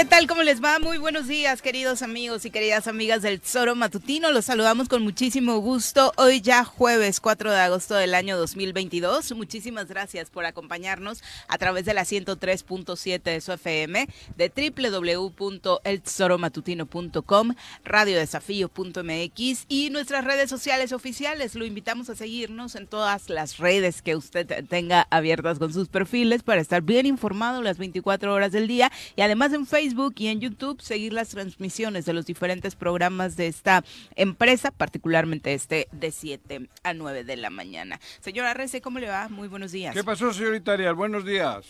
¿qué tal? ¿Cómo les va? Muy buenos días, queridos amigos y queridas amigas del Zoro Matutino. Los saludamos con muchísimo gusto. Hoy ya jueves 4 de agosto del año 2022. Muchísimas gracias por acompañarnos a través de la 103.7 de su FM, de www.elzoromatutino.com, radiodesafío.mx y nuestras redes sociales oficiales. Lo invitamos a seguirnos en todas las redes que usted tenga abiertas con sus perfiles para estar bien informado las 24 horas del día y además en Facebook y en YouTube seguir las transmisiones de los diferentes programas de esta empresa, particularmente este de 7 a 9 de la mañana. Señora Rece, ¿cómo le va? Muy buenos días. ¿Qué pasó, señorita Arias? Buenos días.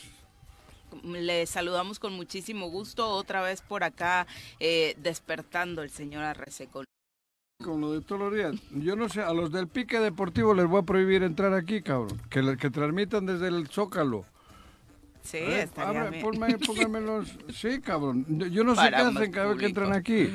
Le saludamos con muchísimo gusto otra vez por acá eh, despertando el señor Arrece con con lo de todos los días. Yo no sé, a los del pique deportivo les voy a prohibir entrar aquí, cabrón. Que, que transmitan desde el Zócalo. Sí, estaría bien. Sí, cabrón. Yo no sé qué hacen cada vez que entran aquí.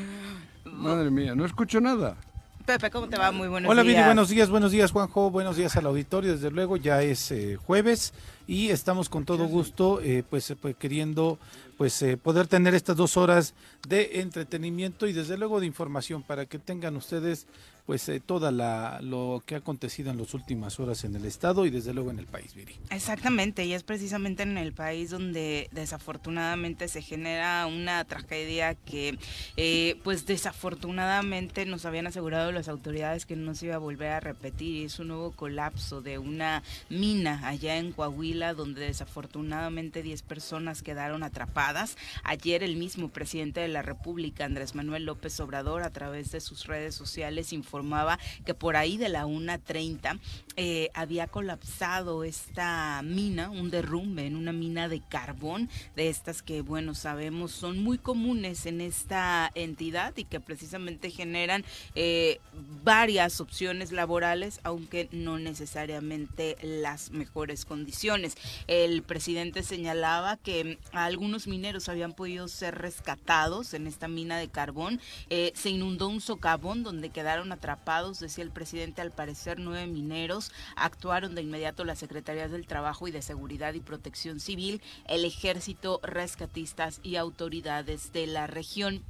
Madre mía, no escucho nada. Pepe, ¿cómo te va? Muy buenos Hola, días. Hola, buenos días, buenos días, Juanjo. Buenos días al auditorio. Desde luego, ya es eh, jueves y estamos con todo gusto, eh, pues, eh, pues, queriendo pues poder tener estas dos horas de entretenimiento y desde luego de información para que tengan ustedes pues eh, toda la lo que ha acontecido en las últimas horas en el estado y desde luego en el país, Viri. Exactamente, y es precisamente en el país donde desafortunadamente se genera una tragedia que eh, pues desafortunadamente nos habían asegurado las autoridades que no se iba a volver a repetir. Es un nuevo colapso de una mina allá en Coahuila donde desafortunadamente 10 personas quedaron atrapadas. Ayer el mismo presidente de la República, Andrés Manuel López Obrador, a través de sus redes sociales informó informaba que por ahí de la 1.30 eh, había colapsado esta mina, un derrumbe en una mina de carbón, de estas que, bueno, sabemos son muy comunes en esta entidad y que precisamente generan eh, varias opciones laborales, aunque no necesariamente las mejores condiciones. El presidente señalaba que algunos mineros habían podido ser rescatados en esta mina de carbón. Eh, se inundó un socavón donde quedaron atrapados, decía el presidente, al parecer nueve mineros. Actuaron de inmediato las secretarías del Trabajo y de Seguridad y Protección Civil, el ejército, rescatistas y autoridades de la región.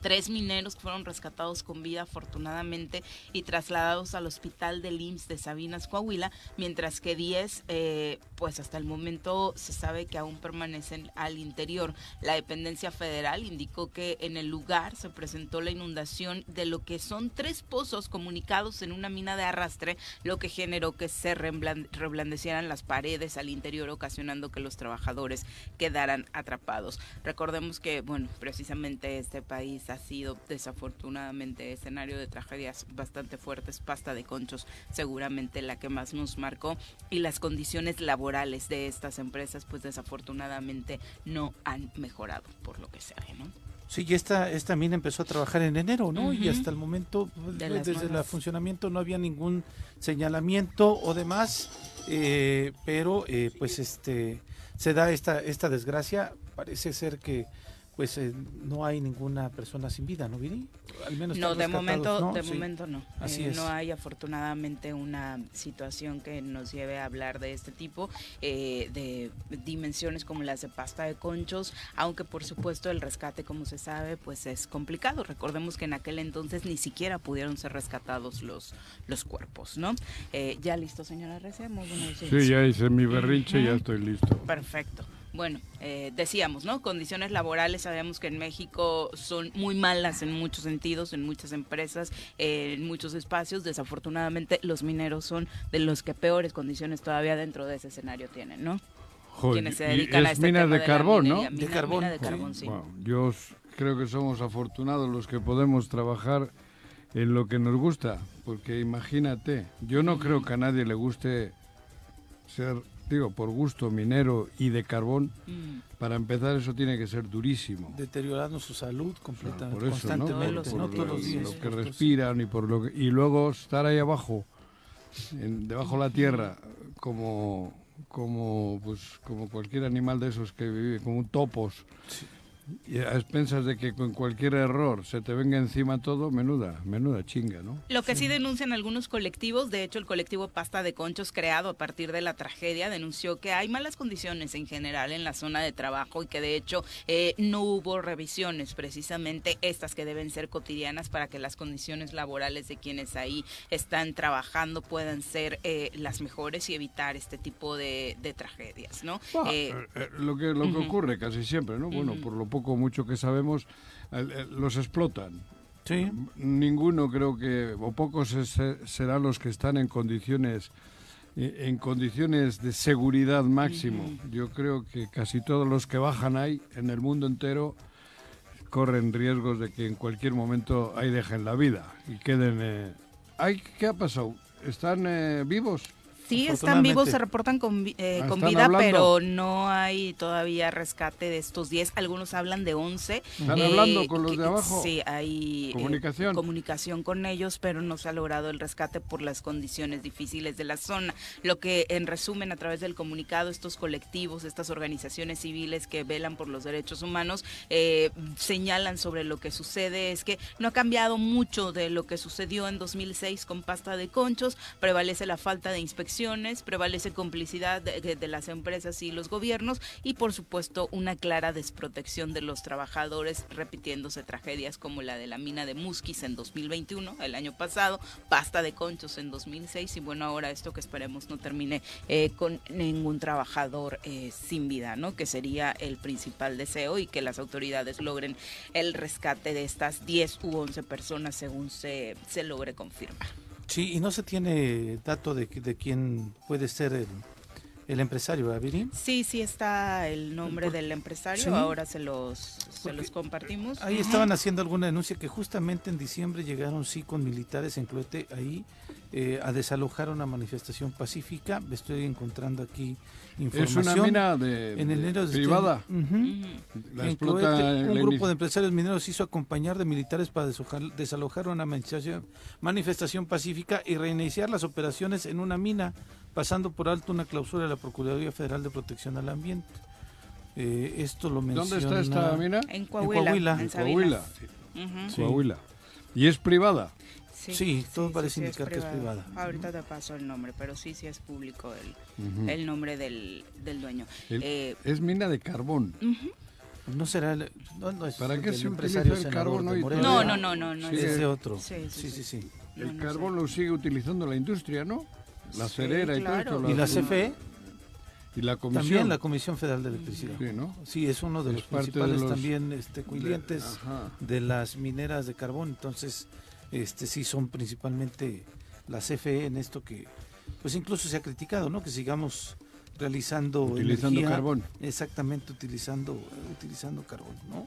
Tres mineros fueron rescatados con vida afortunadamente y trasladados al hospital del IMSS de Sabinas, Coahuila, mientras que diez, eh, pues hasta el momento se sabe que aún permanecen al interior. La dependencia federal indicó que en el lugar se presentó la inundación de lo que son tres pozos comunicados en una mina de arrastre, lo que generó que se reblandecieran las paredes al interior, ocasionando que los trabajadores quedaran atrapados. Recordemos que, bueno, precisamente este país ha sido desafortunadamente escenario de tragedias bastante fuertes, pasta de conchos seguramente la que más nos marcó y las condiciones laborales de estas empresas pues desafortunadamente no han mejorado por lo que se ve, ¿no? Sí, y esta, esta mina empezó a trabajar en enero, ¿no? Y hasta el momento, desde el funcionamiento no había ningún señalamiento o demás, eh, pero eh, pues este se da esta, esta desgracia, parece ser que pues eh, no hay ninguna persona sin vida, ¿no, Viri? Al menos no, de momento, ¿no? de momento no. Así eh, No hay afortunadamente una situación que nos lleve a hablar de este tipo eh, de dimensiones como las de pasta de conchos, aunque por supuesto el rescate, como se sabe, pues es complicado. Recordemos que en aquel entonces ni siquiera pudieron ser rescatados los los cuerpos, ¿no? ya listo, señora Rece, Sí, ya hice mi berrinche, ya estoy listo. Perfecto bueno, eh, decíamos, ¿no? Condiciones laborales, sabemos que en México son muy malas en muchos sentidos, en muchas empresas, en muchos espacios. Desafortunadamente, los mineros son de los que peores condiciones todavía dentro de ese escenario tienen, ¿no? Quienes se dedican a este minas de carbón, ¿no? de carbón. de carbón, sí. yo creo que somos afortunados los que podemos trabajar en lo que nos gusta, porque imagínate, yo no creo que a nadie le guste ser digo, por gusto minero y de carbón, mm. para empezar eso tiene que ser durísimo. Deteriorando su salud completamente, por eso, ¿no? Por, los días, lo que respiran y por lo que, y luego estar ahí abajo, debajo de la tierra, como como pues como cualquier animal de esos que vive como un topos. Y a expensas de que con cualquier error se te venga encima todo, menuda, menuda chinga, ¿no? Lo que sí. denuncian algunos colectivos, de hecho el colectivo Pasta de Conchos creado a partir de la tragedia denunció que hay malas condiciones en general en la zona de trabajo y que de hecho eh, no hubo revisiones, precisamente estas que deben ser cotidianas para que las condiciones laborales de quienes ahí están trabajando puedan ser eh, las mejores y evitar este tipo de, tragedias, ¿no? Eh, lo que lo que ocurre casi siempre, ¿no? Bueno, por lo poco mucho que sabemos, los explotan. Sí. Ninguno creo que, o pocos serán los que están en condiciones en condiciones de seguridad máximo. Yo creo que casi todos los que bajan ahí en el mundo entero corren riesgos de que en cualquier momento ahí dejen la vida y queden... Eh... ¿Qué ha pasado? ¿Están eh, vivos? Sí, están vivos, se reportan con, eh, ah, con vida, pero no hay todavía rescate de estos 10. Algunos hablan de 11. ¿Están hablando eh, con los de abajo? Sí, hay eh, comunicación. comunicación con ellos, pero no se ha logrado el rescate por las condiciones difíciles de la zona. Lo que, en resumen, a través del comunicado, estos colectivos, estas organizaciones civiles que velan por los derechos humanos, señalan sobre lo que sucede es que no ha cambiado mucho de lo que sucedió en 2006 con pasta de conchos, prevalece la falta de inspección prevalece complicidad de, las empresas y los gobiernos y por supuesto una clara desprotección de los trabajadores, repitiéndose tragedias como la de la mina de Musquis en 2021, el año pasado, pasta de conchos en 2006 y bueno, ahora esto que esperemos no termine eh, con ningún trabajador eh, sin vida, ¿no? Que sería el principal deseo y que las autoridades logren el rescate de estas 10 u 11 personas según se, se logre confirmar. Sí, y no se tiene dato de, de quién puede ser el, el empresario, ¿verdad, Sí, sí está el nombre del empresario, ahora se los, se los compartimos. Ahí estaban haciendo alguna denuncia que justamente en diciembre llegaron sí con militares en Cloete ahí eh, a desalojar una manifestación pacífica. Estoy encontrando aquí información. Es una mina de, en enero de privada. Este, un grupo de empresarios mineros hizo acompañar de militares para desalojar una manifestación, manifestación pacífica y reiniciar las operaciones en una mina, pasando por alto una clausura de la Procuraduría Federal de Protección al Ambiente. Eh, esto lo menciona. ¿Dónde está esta mina? En Coahuila. En Coahuila. Coahuila. ¿Y es privada? Sí, todo parece indicar que es privada. Ahorita te paso el nombre, pero sí, sí es público el, el nombre del, del dueño. Eh, es mina de carbón. No será. El, no, es ¿Para qué se utiliza el carbón No, no, no, no. no es de otro. Sí, sí, sí. El carbón lo sigue utilizando la industria, ¿no? La cerera y todo esto. ¿Y la CFE? Y la comisión. También la Comisión Federal de Electricidad. Sí, ¿no? Sí, es uno de los principales también este, clientes de, de, las mineras de carbón. Entonces, este sí son principalmente la CFE en esto que pues incluso se ha criticado, ¿no? Que sigamos realizando utilizando carbón. Exactamente, utilizando utilizando carbón, ¿no?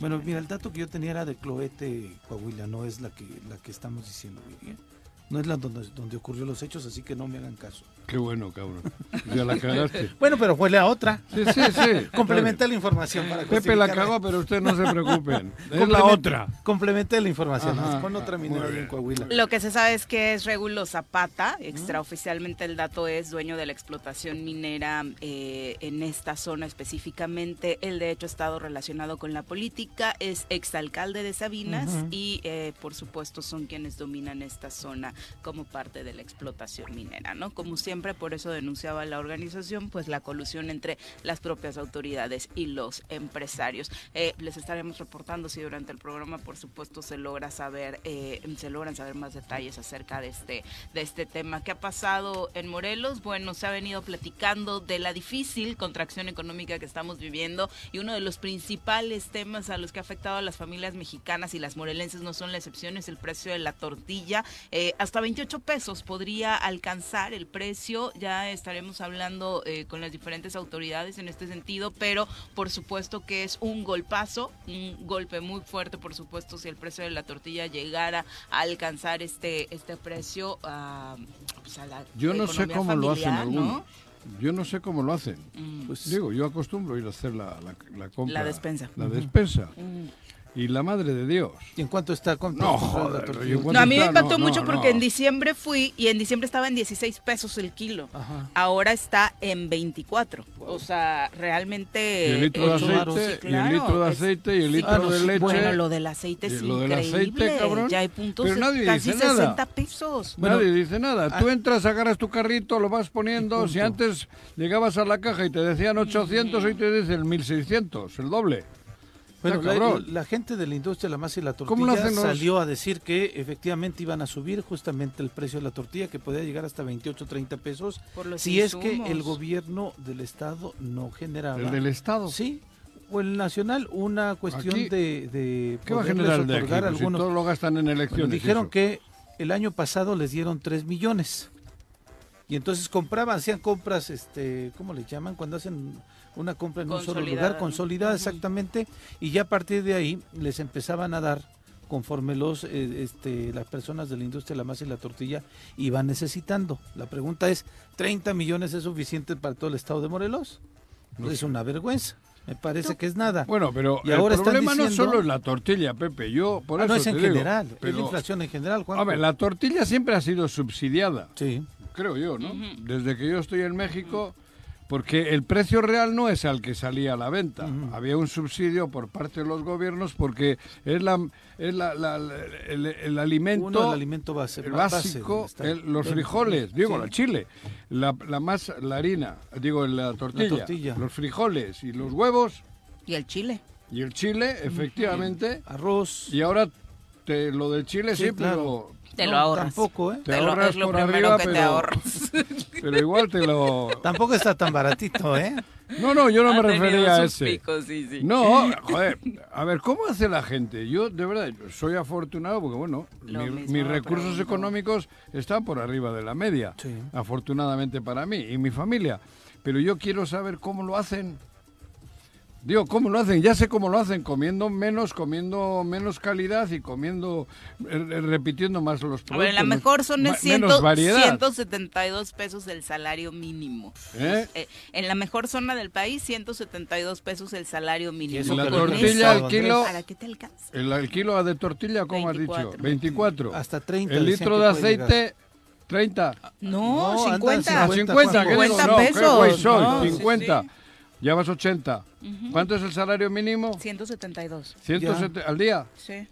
Bueno, mira, el dato que yo tenía era de Cloete Coahuila, no es la que la que estamos diciendo, bien. No es la donde, donde ocurrió los hechos, así que no me hagan caso. Qué bueno, cabrón. Ya la cagaste. bueno, pero fue a otra. Sí, sí, sí. Complementé la información para Pepe la cagó, pero usted no se preocupen. Es la otra. Complementé la información. con otra minera en Coahuila. Lo que se sabe es que es Regulo Zapata. Extraoficialmente el dato es dueño de la explotación minera eh, en esta zona específicamente. Él, de hecho, ha estado relacionado con la política. Es exalcalde de Sabinas y, eh, por supuesto, son quienes dominan esta zona como parte de la explotación minera, ¿no? Como siempre, por eso denunciaba la organización, pues la colusión entre las propias autoridades y los empresarios. Eh, les estaremos reportando si durante el programa, por supuesto, se logra saber, eh, se logran saber más detalles acerca de este, de este tema. ¿Qué ha pasado en Morelos? Bueno, se ha venido platicando de la difícil contracción económica que estamos viviendo y uno de los principales temas a los que ha afectado a las familias mexicanas y las morelenses no son la excepción, es el precio de la tortilla. Eh, hasta 28 pesos podría alcanzar el precio. Ya estaremos hablando eh, con las diferentes autoridades en este sentido, pero por supuesto que es un golpazo, un golpe muy fuerte, por supuesto, si el precio de la tortilla llegara a alcanzar este este precio pues, la Yo no sé cómo lo hacen algunos. Yo no sé cómo lo hacen. Mm. Pues digo, yo acostumbro ir a hacer la, la, compra. La despensa. La despensa. Y la madre de Dios. ¿Y en cuánto está? ¿Cuánto No, joder, No, a mí me impactó No, mucho no, porque no. en diciembre fui y en diciembre estaba en 16 pesos el kilo. Ajá. Ahora está en 24. O sea, realmente... Y el litro de aceite, sí, y el claro, litro de es- aceite, y el sí, litro no, de sí, leche. Bueno, lo del aceite es lo del increíble. aceite, cabrón. Ya hay puntos Pero nadie casi dice nada. 60 pesos. Bueno, Nadie dice nada. ah. Tú entras, agarras tu carrito, lo vas poniendo. Si antes llegabas a la caja y te decían 800, hoy te dicen 1600, el doble. Bueno, la, la gente de la industria de la masa y la ¿Cómo lo tortilla salió a decir que efectivamente iban a subir justamente el precio de la tortilla, que podía llegar hasta 28, 30 pesos, Por los si es que el gobierno del estado no generaba. El del Estado. Sí, o el nacional, una cuestión Aquí, de, de ¿Qué va a generar el de aquí? otorgar Pues si algunos. todo lo gastan en Bueno, elecciones. dijeron eso. que el año pasado les dieron 3 millones. Y entonces compraban, hacían compras, este, ¿cómo le llaman? Cuando hacen una compra en un solo lugar, consolidada exactamente, y ya a partir de ahí les empezaban a dar conforme los eh, este, las personas de la industria de la masa y la tortilla iban necesitando. La pregunta es, ¿30 millones es suficiente para todo el estado de Morelos? No es una vergüenza. Me parece que es nada. Bueno, pero Y el ahora están problema no solo es la tortilla, Pepe. Yo, por Ah, eso no es te en digo, general, es la inflación en general, Juan. A ver, la tortilla siempre ha sido subsidiada, Sí. creo yo, ¿no? Desde que yo estoy en México, porque el precio real no es al que salía a la venta. Había un subsidio por parte de los gobiernos porque es la, es la- la- la- el, el alimento Uno, el alimento base, el básico, el- los El- frijoles, digo, sí. la chile, la, la masa, la harina, digo, la tortilla, tortilla. los frijoles y los huevos Y el chile. y el chile, efectivamente. Arroz. Y ahora te, lo del chile Sí, siempre claro. Te No, lo ahorras. Tampoco, ¿eh? Te Te lo- ahorras es lo por primero arriba, que te pero- ahorras. Pero igual te lo... Tampoco está tan baratito, ¿eh? No, no, yo no me Ha refería a ese. picos, sí, sí. No, joder, a ver, ¿cómo hace la gente? Yo, de verdad, soy afortunado porque, bueno, Lo mi- mismo mis recursos pregunto. económicos están por arriba de la media, Sí. afortunadamente para mí y mi familia. Pero yo quiero saber cómo lo hacen. Digo, ¿cómo lo hacen? Ya sé cómo lo hacen, comiendo menos, comiendo menos calidad y comiendo, eh, repitiendo más los productos. A ver, la mejor son es ciento- menos variedad. 172 pesos el salario mínimo. ¿Eh? Eh, en la mejor zona del país, 172 pesos el salario mínimo. eso la tortilla, el kilo, ¿Para qué te alcanza? el, el kilo de tortilla, ¿cómo has 24. dicho? 24. Hasta 30. El litro de puede llegar. aceite, 30. No, No, andan 50. A 50, 50, ¿qué digo? 50 No, ¿qué pesos. No, sí, 50. Sí. Ya vas 80. ¿Cuánto es el salario mínimo? 172. 170 al día. Sí.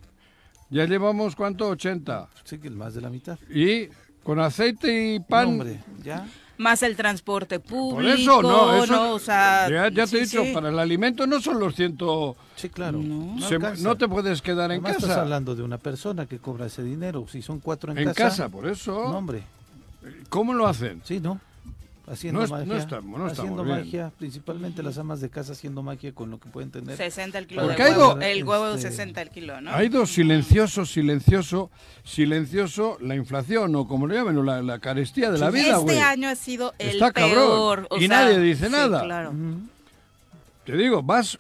Ya llevamos cuánto? 80. Sí, que más de la mitad. Y con aceite y No, pan. hombre, ya. Más el transporte público. por eso, no, eso, o sea, ya, ya te he dicho, sí. para el alimento no son los 100. Sí, claro. No. se- alcanza. no te puedes quedar en Además, estás casa. hablando de una persona que cobra ese dinero. Si son cuatro en, En casa, por eso. No, hombre. ¿Cómo lo hacen? Sí, ¿no? Haciendo No es- no magia. estamos- no estamos haciendo bien. magia, principalmente las amas de casa haciendo magia con lo que pueden tener. 60 el kilo Porque de huevo. El huevo Este- 60 el kilo, ¿no? Ha ido silencioso, silencioso, silencioso la inflación o como lo llamen, o la, la carestía de la vida, este año ha sido el Está cabrón. peor. o Y sea, nadie dice sí, nada. claro. Te digo, vas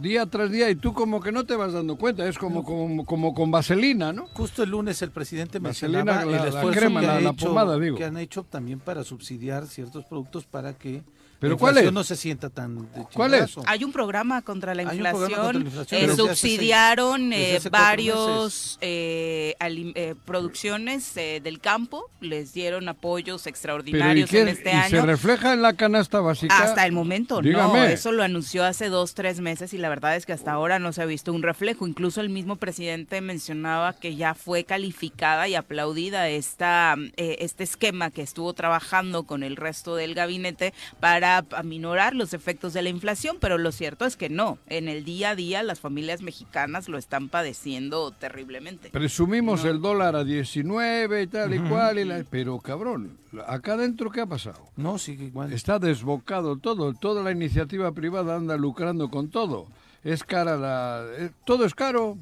día tras día y tú como que no te vas dando cuenta, es como, como, como con vaselina, ¿no? Justo el lunes el presidente Vaselina, mencionaba la- el la esfuerzo crema, que, la- hecho- pomada, digo. que han hecho también para subsidiar ciertos productos para que ¿Pero la cuál es? no se sienta tan de ¿Cuál es? Hay un programa contra la inflación. contra la inflación eh, subsidiaron eh, varios eh, eh, producciones eh, del campo. Les dieron apoyos Pero ¿y, extraordinarios qué? en este ¿Y se año. refleja en la canasta básica? Hasta el momento no, Dígame. eso lo anunció hace dos, tres meses y la verdad es que hasta ahora no se ha visto un reflejo. Incluso el mismo presidente mencionaba que ya fue calificada y aplaudida esta, eh, este esquema que estuvo trabajando con el resto del gabinete para aminorar los efectos de la inflación, pero lo cierto es que no. En el día a día las familias mexicanas lo están padeciendo terriblemente. Presumimos el dólar a 19 y tal y cual, y la- pero cabrón, acá adentro ¿qué ha pasado? No, sigue igual. Está desbocado todo, toda la iniciativa privada anda lucrando con todo. Es cara la... eh, todo es caro,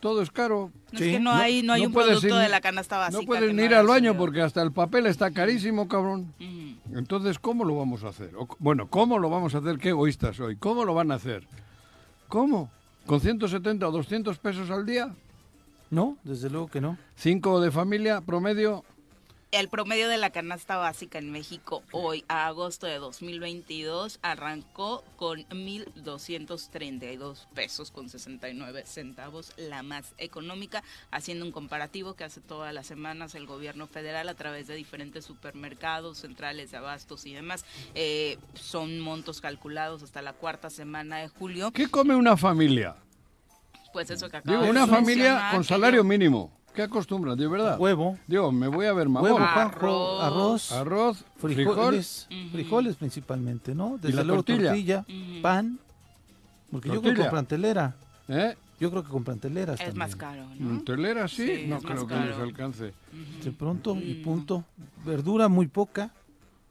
todo es caro. No Sí. es que no, hay, no hay no un puedes producto ir- de la canasta básica. No pueden ir al baño porque hasta el papel está carísimo, cabrón. Entonces, ¿cómo lo vamos a hacer? O- bueno, ¿cómo lo vamos a hacer? Qué egoístas soy. ¿Cómo lo van a hacer? ¿Cómo? ¿Con 170 o 200 pesos al día? No, desde luego que no. ¿Cinco de familia promedio? El promedio de la canasta básica en México hoy, a agosto de 2022, arrancó con 1.232 pesos con 69 centavos, la más económica, haciendo un comparativo que hace todas las semanas el gobierno federal a través de diferentes supermercados, centrales de abastos y demás. Eh, son montos calculados hasta la cuarta semana de julio. ¿Qué come una familia? Pues eso que acaba Digo, una familia con salario mínimo. ¿Qué acostumbran, de verdad? Huevo. Digo, me voy a ver mamón. Huevo, arroz. Arroz, frijoles. Frijoles principalmente, ¿no? Desde luego tortilla, pan. Porque yo creo que compran telera. ¿Eh? Yo creo que compran teleras Es más caro, ¿no? Mm, ¿Telera sí? no creo que les alcance. De pronto y punto. Verdura muy poca.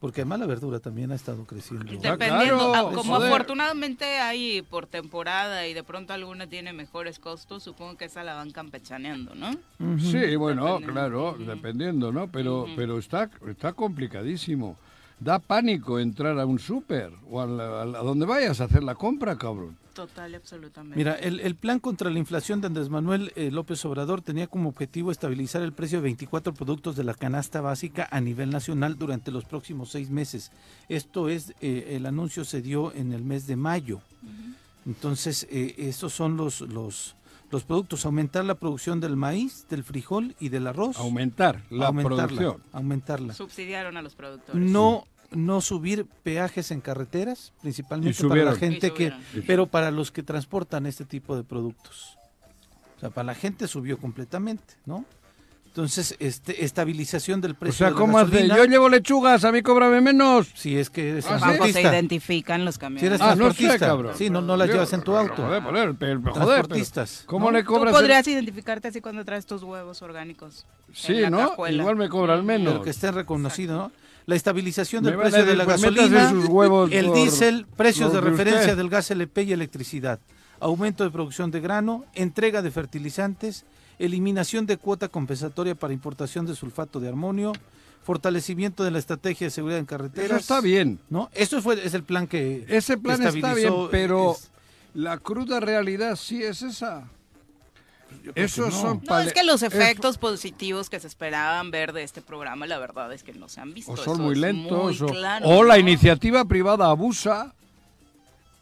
Porque además la verdura también ha estado creciendo. Dependiendo, ah, como afortunadamente hay por temporada y de pronto alguna tiene mejores costos, supongo que esa la van campechaneando, ¿no? Sí, bueno, claro, dependiendo, ¿no? Pero, pero está, está complicadísimo. Da pánico entrar a un súper o a, a donde vayas a hacer la compra, cabrón. Total absolutamente. Mira, el, plan contra la inflación de Andrés Manuel eh, López Obrador tenía como objetivo estabilizar el precio de 24 productos de la canasta básica a nivel nacional durante los próximos seis meses. Esto es, eh, el anuncio se dio en el mes de mayo. Entonces, eh, estos son los, los, los productos, aumentar la producción del maíz, del frijol y del arroz. Aumentar la producción. Aumentarla. Subsidiaron a los productores. No no subir peajes en carreteras, principalmente para la gente que, pero para los que transportan este tipo de productos. O sea, para la gente subió completamente, ¿no? Entonces, este, estabilización del precio. O sea, ¿cómo hace? Yo llevo lechugas, a mí cóbrame menos. Si es que eres ¿Ah, se identifican los camiones. Si eres ah, no sé, cabrón. Sí, no, no las llevas en tu auto. Joder, joder, Transportistas. ¿Cómo le cobras? Tú podrías identificarte así cuando traes tus huevos orgánicos. Sí, ¿no? Igual me cobran menos. Pero que esté reconocido, ¿no? La estabilización del precio de la gasolina, el diésel, precios de referencia del gas LP y electricidad, aumento de producción de grano, entrega de fertilizantes, eliminación de cuota compensatoria para importación de sulfato de amonio, fortalecimiento de la estrategia de seguridad en carreteras. Eso está bien. ¿No? Eso fue, es el plan que Ese plan está bien, pero la cruda realidad sí es esa. Esos son no, es que los efectos positivos que se esperaban ver de este programa, la verdad es que no se han visto. O son muy lentos. o, la iniciativa privada abusa.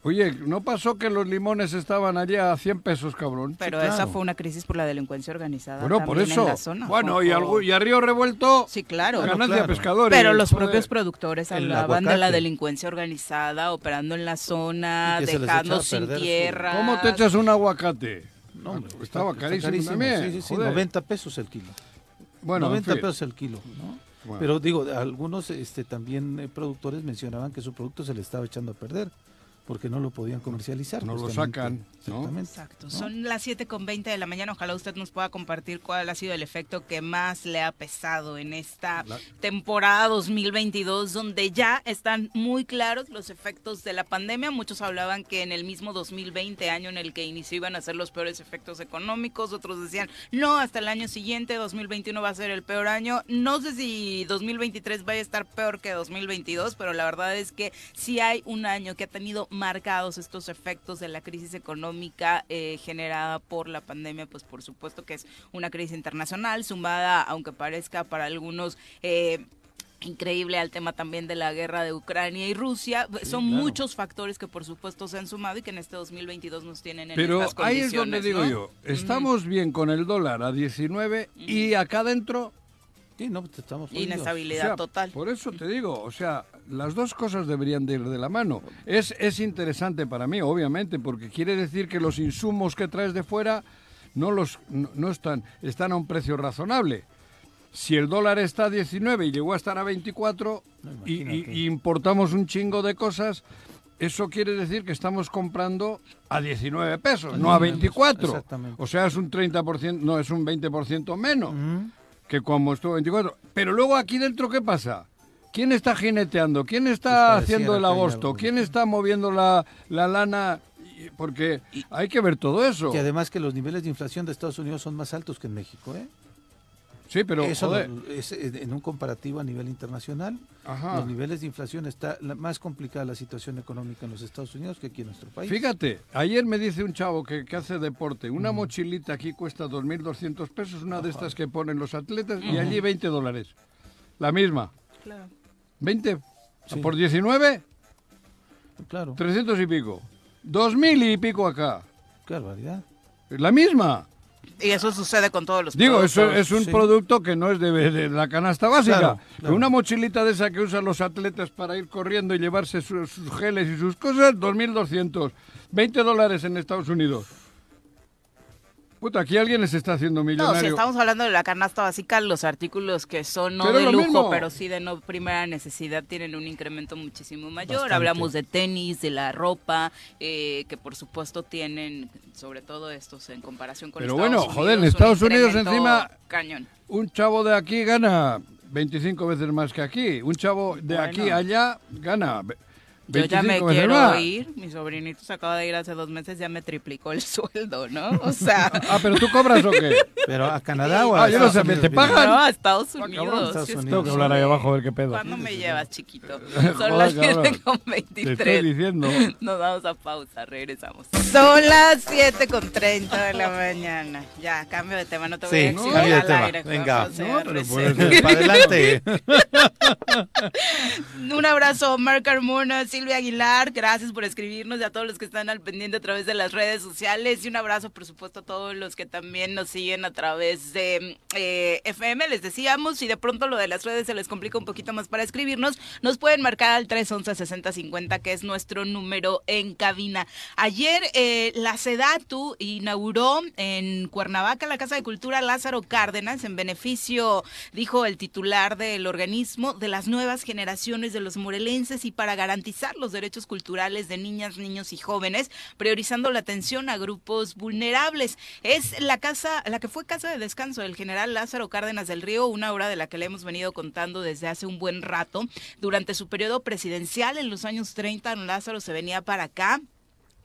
Oye, ¿no pasó que los limones estaban allá a 100 pesos, cabrón? Pero esa fue una crisis por la delincuencia organizada. Bueno, por eso. bueno, y, y, a Río Revuelto. Sí, claro. Ganancia pescadores. Pero los propios productores hablaban de la delincuencia organizada, operando en la zona, dejando sin tierra. ¿Cómo te echas un aguacate? No, estaba carísimo, también. Sí, sí, 90 pesos el kilo. Bueno, 90 pesos el kilo, ¿no? Pero digo, algunos este, también eh, productores mencionaban que su producto se le estaba echando a perder porque no lo podían comercializar. No lo sacan. Exacto. Son las 7 con 20 de la mañana. Ojalá usted nos pueda compartir cuál ha sido el efecto que más le ha pesado en esta temporada 2022, donde ya están muy claros los efectos de la pandemia. Muchos hablaban que en el mismo 2020, año en el que inició, iban a ser los peores efectos económicos. Otros decían, no, hasta el año siguiente, 2021 va a ser el peor año. No sé si 2023 vaya a estar peor que 2022, pero la verdad es que si hay un año que ha tenido marcados estos efectos de la crisis económica eh, generada por la pandemia, pues por supuesto que es una crisis internacional, sumada, aunque parezca para algunos... Eh, increíble al tema también de la guerra de Ucrania y Rusia. Son muchos factores que por supuesto se han sumado y que en este 2022 nos tienen en Pero estas ahí es donde digo yo, estamos bien con el dólar a 19 y acá adentro pues, estamos Inestabilidad total. Por eso te digo, o sea, las dos cosas deberían de ir de la mano. Es, es interesante para mí, obviamente, porque quiere decir que los insumos que traes de fuera no, los, no, están, están a un precio razonable. Si el dólar está a 19 y llegó a estar a 24 y, importamos un chingo de cosas, eso quiere decir que estamos comprando a 19 pesos, no a 24. O sea, es un 30%, no, es un 20% menos que como estuvo 24. Pero luego aquí dentro, ¿qué pasa? ¿Quién está jineteando? ¿Quién está haciendo el agosto? ¿Quién está moviendo la, la lana? Porque hay que ver todo eso. Y además que los niveles de inflación de Estados Unidos son más altos que en México, ¿eh? Sí, pero Eso es en un comparativo a nivel internacional. Los niveles de inflación está más complicada la situación económica en los Estados Unidos que aquí en nuestro país. Fíjate, ayer me dice un chavo que, hace deporte, una mochilita aquí cuesta 2.200 pesos, una de estas que ponen los atletas, y allí 20 dólares. La misma. Claro. 20. Sí. Por 19, Claro, 300 y pico. 2.000 y pico acá. qué barbaridad. La misma. Y eso sucede con todos los Digo, eso productos. es un sí. producto que no es de, de la canasta básica. Claro, Que claro. Una mochilita de esa que usan los atletas para ir corriendo y llevarse sus, sus geles y sus cosas, 2.200. 20 dólares en Estados Unidos. Puta, aquí alguien les está haciendo No, millonario. si estamos hablando de la canasta básica, los artículos que son no Pero de lujo, pero sí de no primera necesidad, tienen un incremento muchísimo mayor. Bastante. Hablamos de tenis, de la ropa, eh, que por supuesto tienen, sobre todo estos en comparación con Pero Estados bueno, Unidos, joder, en Estados Unidos encima- Cañón. Un chavo de aquí gana 25 veces más que aquí. Un chavo de Bueno. aquí allá gana Yo ya 25 me quiero ir, mi sobrinito se acaba de ir hace dos meses, ya me triplicó el sueldo, ¿no? O sea... Ah, pero tú cobras o qué? Pero a Canadá o a Ah, yo no sé, ¿te pagan? No, a Estados cabrón, Unidos. Estados sí, es Unidos. Tengo que hablar ahí abajo a ver qué pedo. ¿Cuándo me llevas, chiquito? Joder, Son las cabrón. 7 con Te estoy 23. diciendo. Nos vamos a pausa, regresamos. Son las 7 con 30 de la mañana. Ya, cambio de tema, no te voy Sí, a exhibir cambio de al tema. aire, Venga. No, pero Para adelante. Un abrazo, Marc Carmona, Silvia Aguilar, gracias por escribirnos y a todos los que están al pendiente a través de las redes sociales. Y un abrazo, por supuesto, a todos los que también nos siguen a través de eh, FM. Les decíamos, si de pronto lo de las redes se les complica un poquito más para escribirnos, nos pueden marcar al 311-6050, que es nuestro número en cabina. Ayer eh, la SEDATU inauguró en Cuernavaca la Casa de Cultura Lázaro Cárdenas en beneficio, dijo el titular del organismo, de las nuevas generaciones de los morelenses y para garantizar los derechos culturales de niñas, niños y jóvenes, priorizando la atención a grupos vulnerables. Es la casa, la que fue casa de descanso del general Lázaro Cárdenas del Río, una obra de la que le hemos venido contando desde hace un buen rato. Durante su periodo presidencial en los años 30, don Lázaro se venía para acá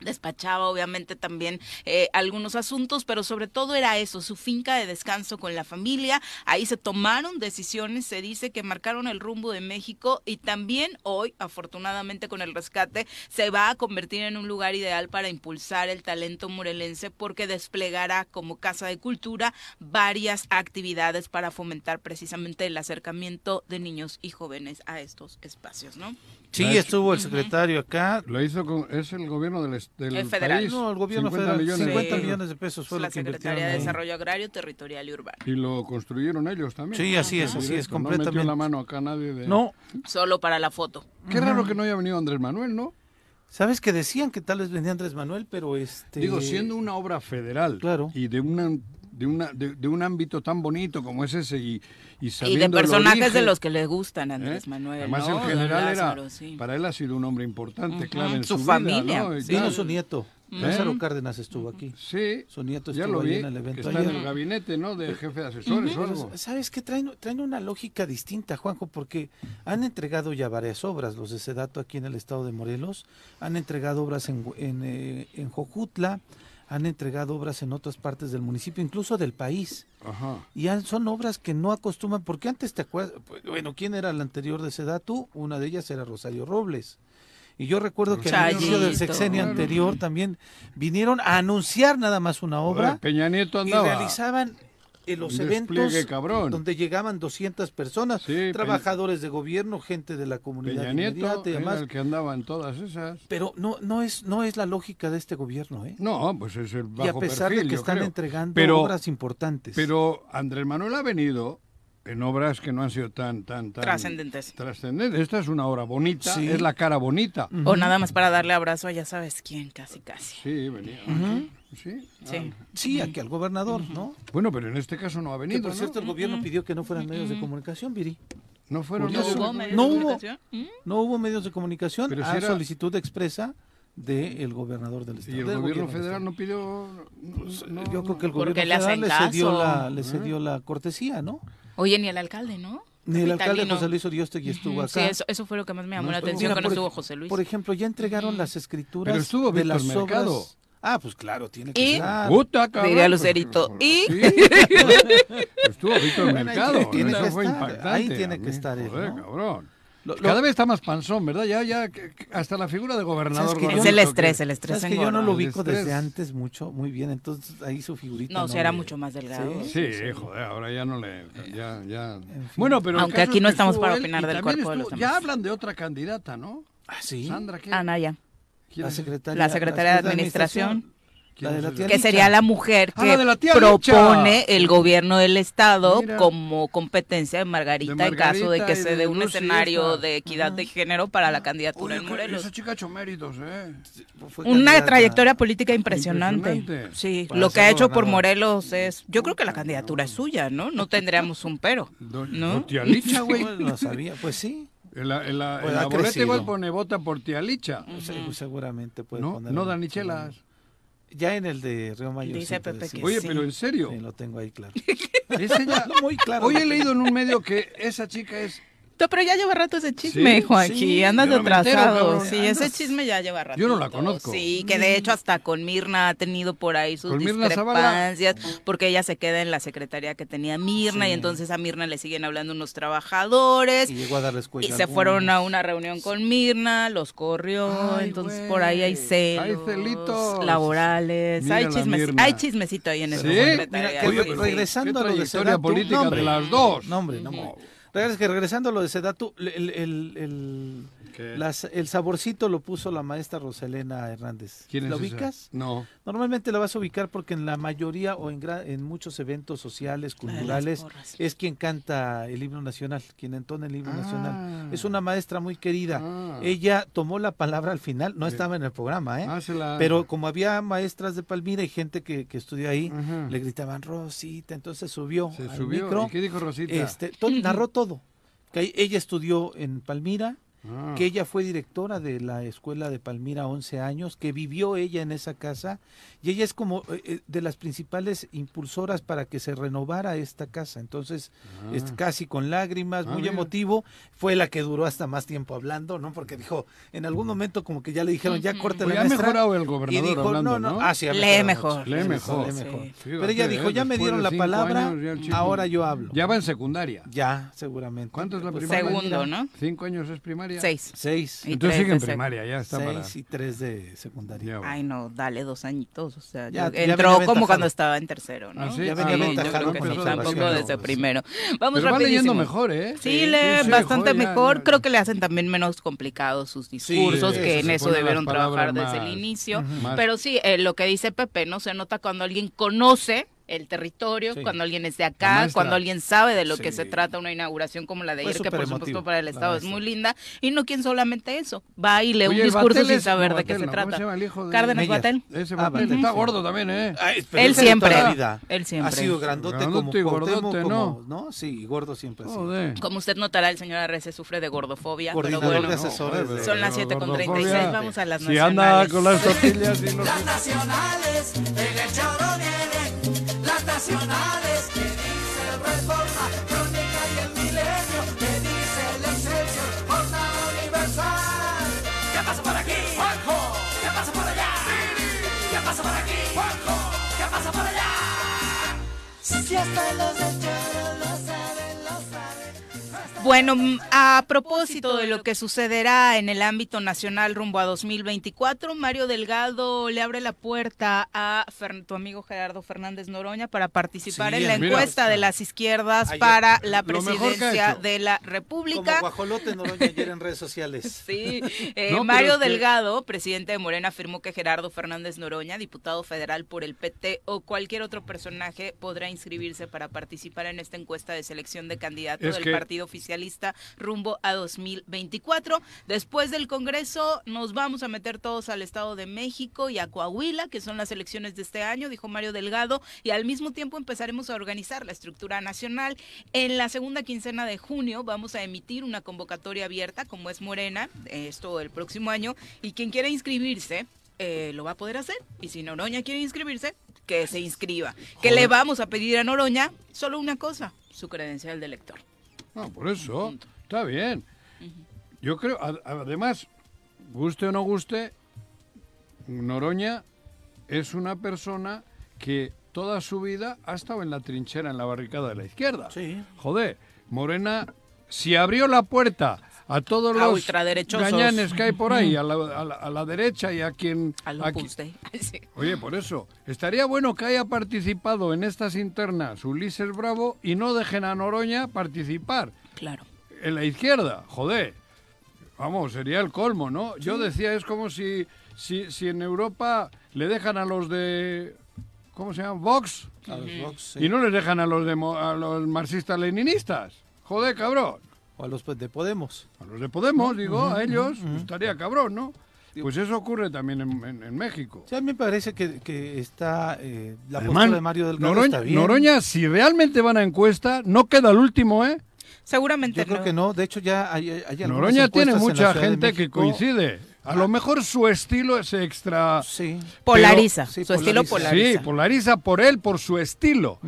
despachaba obviamente también eh, algunos asuntos, pero sobre todo era eso, su finca de descanso con la familia. Ahí se tomaron decisiones, se dice que marcaron el rumbo de México y también hoy, afortunadamente con el rescate, se va a convertir en un lugar ideal para impulsar el talento morelense porque desplegará como casa de cultura varias actividades para fomentar precisamente el acercamiento de niños y jóvenes a estos espacios, ¿no? Sí, estuvo el secretario acá. Lo hizo con, es el gobierno del, est- del El federal. país. No, el gobierno 50 federal. millones. 50 Sí. millones de pesos fue la lo que Secretaría invirtieron de. Desarrollo Agrario, Territorial y Urbano. Y lo construyeron ellos también. Sí, así es, así es, Directo, No completamente. metió la mano acá nadie de... No, Solo para la foto. Qué raro que no haya venido Andrés Manuel, ¿no? ¿sabes que decían que tal vez venía Andrés Manuel, pero este... Digo, siendo una obra federal Claro. y de una de una de, de un ámbito tan bonito como es ese y, y Y de personajes de los que le gustan a ¿eh? Andrés Manuel. Además Don general Lázaro, era sí. para él ha sido un hombre importante, claro, en su su, familia, vida, ¿no? Sí. Vino su nieto. Lázaro Cárdenas estuvo aquí. Sí, Su nieto ya estuvo lo vi, en el que evento está en el gabinete, ¿no? De jefe de asesores o algo. ¿Sabes qué? Traen, traen una lógica distinta, Juanjo, porque han entregado ya varias obras, los de Sedato aquí en el estado de Morelos, han entregado obras en, en, eh, en Jojutla, han entregado obras en otras partes del municipio, incluso del país. Ajá. Y han- son obras que no acostumbran, porque antes te acuerdas, pues, bueno, ¿quién era el anterior de Sedatu? Una de ellas era Rosario Robles. Y yo recuerdo que al inicio del sexenio Claro. anterior también vinieron a anunciar nada más una obra Peña Nieto y andaba. realizaban en los Un eventos cabrón. donde llegaban 200 personas, Sí, Peña- trabajadores de gobierno, gente de la comunidad Nieto inmediata y demás. el que andaba en todas esas. Pero no no es no es la lógica de este gobierno, ¿eh? No, pues es el bajo y a pesar perfil, de que están creo. entregando Pero- obras importantes. Pero Andrés Manuel ha venido en obras que no han sido tan, tan, tan... Trascendentes. Trascendentes. Esta es una obra bonita, Sí. es la cara bonita. O nada más para darle abrazo a ya sabes quién, casi, casi. Sí, venía. Ujú. Sí. Sí. Ah. Sí, aquí al gobernador, ¿no? Bueno, pero en este caso no ha Que venido, por ¿no? cierto el gobierno pidió que no fueran medios de comunicación, Viri. No fueron de ¿Hubo comunicación. medios No de hubo. comunicación? ¿Mm? No hubo medios de comunicación Pero si a era- solicitud expresa del gobernador del estado. Y el del gobierno federal no pidió... no- no- Yo creo que el gobierno federal le cedió, caso. la, le cedió la cortesía, ¿no? Oye, ni el alcalde, ¿no? Ni el alcalde. José Luis Oriostegui estuvo acá. Sí, eso, eso fue lo que más me llamó No la atención, Mira, que no por estuvo José Luis. Por ejemplo, ya entregaron las escrituras Pero estuvo de las Mercado. obras. Ah, pues claro, tiene que Y- estar. Puta, cabrón. Diría pues, Lucerito. ¿Y? Sí. Estuvo Víctor Bueno, ahí Mercado. tiene eso que fue estar, impactante. ahí tiene que estar él, ¿no? cabrón. Lo- lo- Cada vez está más panzón, ¿verdad? Ya, ya, que- que hasta la figura de gobernador. Es el que- estrés, el estrés Sabes que yo no lo ubico desde antes mucho, muy bien, entonces ahí su figurita. No, si era le- mucho más delgado. Sí. Sí, joder, ahora ya no le. Ya, ya. fin. Bueno, pero. Aunque aquí es no que estamos estuvo para opinar del cuerpo de los estuvo- demás. Ya hablan de otra candidata, ¿no? Ah, sí. Sandra, ¿qué? Anaya, ¿Quién La es? secretaria, la secretaria de Administración, ¿Quién la de la tía que sería la mujer Ah, que la de la propone Licha. el gobierno del Estado Mira. como competencia de Margarita, De en caso de Margarita que se dé un escenario de equidad Ajá. de género para la candidatura Oye, en Morelos. Esa chica ha hecho méritos, ¿eh? Fue Una candidata- trayectoria política impresionante. Impresionante. Sí, Para lo que ha hecho por. Morelos es, yo creo que la candidatura es suya, ¿no? No tendríamos un pero. ¿No? Tía Licha, güey. Pues no sabía, pues sí, En la, en la, en Pues la ha boleta crecido. igual pone vota por tía Licha. se- seguramente puede No, poner. no Danichelas. Ya en el de Río Mayor. Dice Pepe decir. que Oye, sí. pero en serio. Sí, lo tengo ahí claro. Es ella- muy claro. Hoy he leído en un medio que esa chica es. No, pero ya lleva rato ese chisme, Sí, Joaquín. sí, andas entero, atrasado. cabrón. sí, Andas- ese chisme ya lleva rato. Yo no la conozco. Sí, que de hecho hasta con Mirna ha tenido por ahí sus discrepancias, porque ella se queda en la secretaría que tenía Mirna Sí. y entonces a Mirna le siguen hablando unos trabajadores. Y llegó a darles cuello Y se fueron a una reunión con Mirna, los corrió, Ay, entonces por ahí hay Hay celos celitos. laborales, Mira hay, chismes, hay chismecito ahí en esa ¿Sí? secretaría. Mira, que Oye, sí, pero sí. regresando a lo de Sedatu, política de las dos. No, hombre, no, hombre. La verdad es que regresando lo de Sedatu, el, el, el- las- el saborcito lo puso la maestra Roselena Hernández. ¿Quién es ¿La esa? ubicas? No. Normalmente la vas a ubicar porque en la mayoría o en, en muchos eventos sociales, culturales, es quien canta el himno nacional, quien entona el himno Ah. nacional. Es una maestra muy querida. Ah. Ella tomó la palabra al final, no Sí. estaba en el programa, ¿eh? Ah, la- Pero como había maestras de Palmira y gente que, que estudió ahí, Ajá. le gritaban Rosita, entonces subió Se al subió. micro, ¿Y qué dijo Rosita? este, narró todo. Que ella estudió en Palmira, Ah. que ella fue directora de la escuela de Palmira 11 años, que vivió ella en esa casa y ella es como eh, eh, de las principales impulsoras para que se renovara esta casa. Entonces, Ah. es casi con lágrimas, Ah, muy mira. emotivo, fue la que duró hasta más tiempo hablando, ¿no? Porque dijo, en algún momento como que ya le dijeron, ya corta la ya ha maestra. mejorado el y gobernador dijo, hablando, no, ¿no? no, ah, sí, Lee mejor. Lee sí, mejor. Sí. Pero ella dijo, ya me dieron la palabra, años, ahora yo hablo. Ya va en secundaria. Ya, seguramente. ¿Cuánto es la Pues, primaria? Segundo, ¿no? ¿Cinco años es primaria? Seis. Seis. Y Entonces sigue en primaria, ya está para... Seis y tres de secundaria. Ay, no, dale dos añitos. O sea, Ya- yo- ya entró como cuando estaba en tercero, ¿no? Ah, sí, Ya ah, venía yo creo que sí, tampoco desde primero. Vamos Pero va leyendo rapidísimo. mejor, ¿eh? Sí, lee sí, bastante joder, mejor. ya- Creo que le hacen también menos complicados sus discursos, Sí, que en eso debieron trabajar desde el inicio. Pero sí, eh, lo que dice Pepe, ¿no? Se nota cuando alguien conoce el territorio, Sí. cuando alguien es de acá, cuando alguien sabe de lo que se trata una inauguración como la de ayer, que por supuesto para el Estado es muy linda, y no quien solamente eso, va y lee Oye, un discurso sin es- saber no, de qué se no, trata. ¿Cómo se llama el hijo de Cárdenas Mellas. Batel. Ese Ah, Batel está sí. gordo también, ¿eh? Ay, Él siempre. Él siempre. Ha sido grandote como Grandote y Cuauhtémoc, gordote, como- ¿no? Sí, gordo siempre ha sido. Joder. Como usted notará, el señor Arrece sufre de gordofobia, pero bueno, de asesores joder, de- son las pero 7.36, gordofobia. vamos a las Si anda nacionales. con las tortillas y los... Las nacionales, en el nacionales, que dice Reforma, Crónica y el Milenio, que dice el Excelsior, Jornada Universal. ¿Qué pasa por aquí? Juanjo. ¿Qué pasa por allá? ¿Qué pasa por aquí? Juanjo. ¿Qué pasa por allá? Si hasta los del Bueno, a propósito de lo que sucederá en el ámbito nacional rumbo a 2024, Mario Delgado le abre la puerta a Fer- tu amigo Gerardo Fernández Noroña para participar Sí, en la mira. encuesta de las izquierdas Ayer. para la presidencia de la Como República. guajolote Noroña ayer en redes sociales. Sí, eh, No, Mario que- Delgado, presidente de Morena, afirmó que Gerardo Fernández Noroña, diputado federal por el PT o cualquier otro personaje podrá inscribirse para participar en esta encuesta de selección de candidato Es del que- partido oficialista rumbo a 2024. Después del Congreso nos vamos a meter todos al Estado de México y a Coahuila, que son las elecciones de este año, dijo Mario Delgado, y al mismo tiempo empezaremos a organizar la estructura nacional. En la segunda quincena de junio vamos a emitir una convocatoria abierta, como es Morena, esto el próximo año, y quien quiera inscribirse eh, lo va a poder hacer. Y si Noroña quiere inscribirse, que se inscriba. Que le vamos a pedir a Noroña solo una cosa, su credencial de elector. No, por eso. Está bien. Yo creo, ad- además, guste o no guste, Noroña es una persona que toda su vida ha estado en la trinchera, en la barricada de la izquierda. Sí. Joder, Morena, si abrió la puerta a todos A los ultraderechosos. gañanes que hay por ahí, a la, a la- a la derecha y a quien... Al a qui- Opus Dei. Sí. Oye, por eso, estaría bueno que haya participado en estas internas Ulises Bravo y no dejen a Noroña participar Claro. en la izquierda. Joder, vamos, sería el colmo, ¿no? Yo decía, es como si, si, si en Europa le dejan a los de... ¿Cómo se llaman? Vox. A los Vox, sí. Y no les dejan a los, de, mo- a los marxistas-leninistas. Joder, cabrón. O a los pues, de Podemos. A los de Podemos, digo, a ellos, pues, estaría cabrón, ¿no? Pues eso ocurre también en, en- en México. Sí, a mí me parece que, que está eh, la Además, postura de Mario Delgado Noroña, está bien. Noroña, si realmente van a encuesta, no queda el último, ¿eh? Seguramente Yo creo que no. De hecho, ya hay, hay algunas Noroña tiene mucha gente que coincide. A lo mejor su estilo es extra... Sí. Polariza. Sí, Su estilo polariza. polariza. Sí, polariza por él, por su estilo.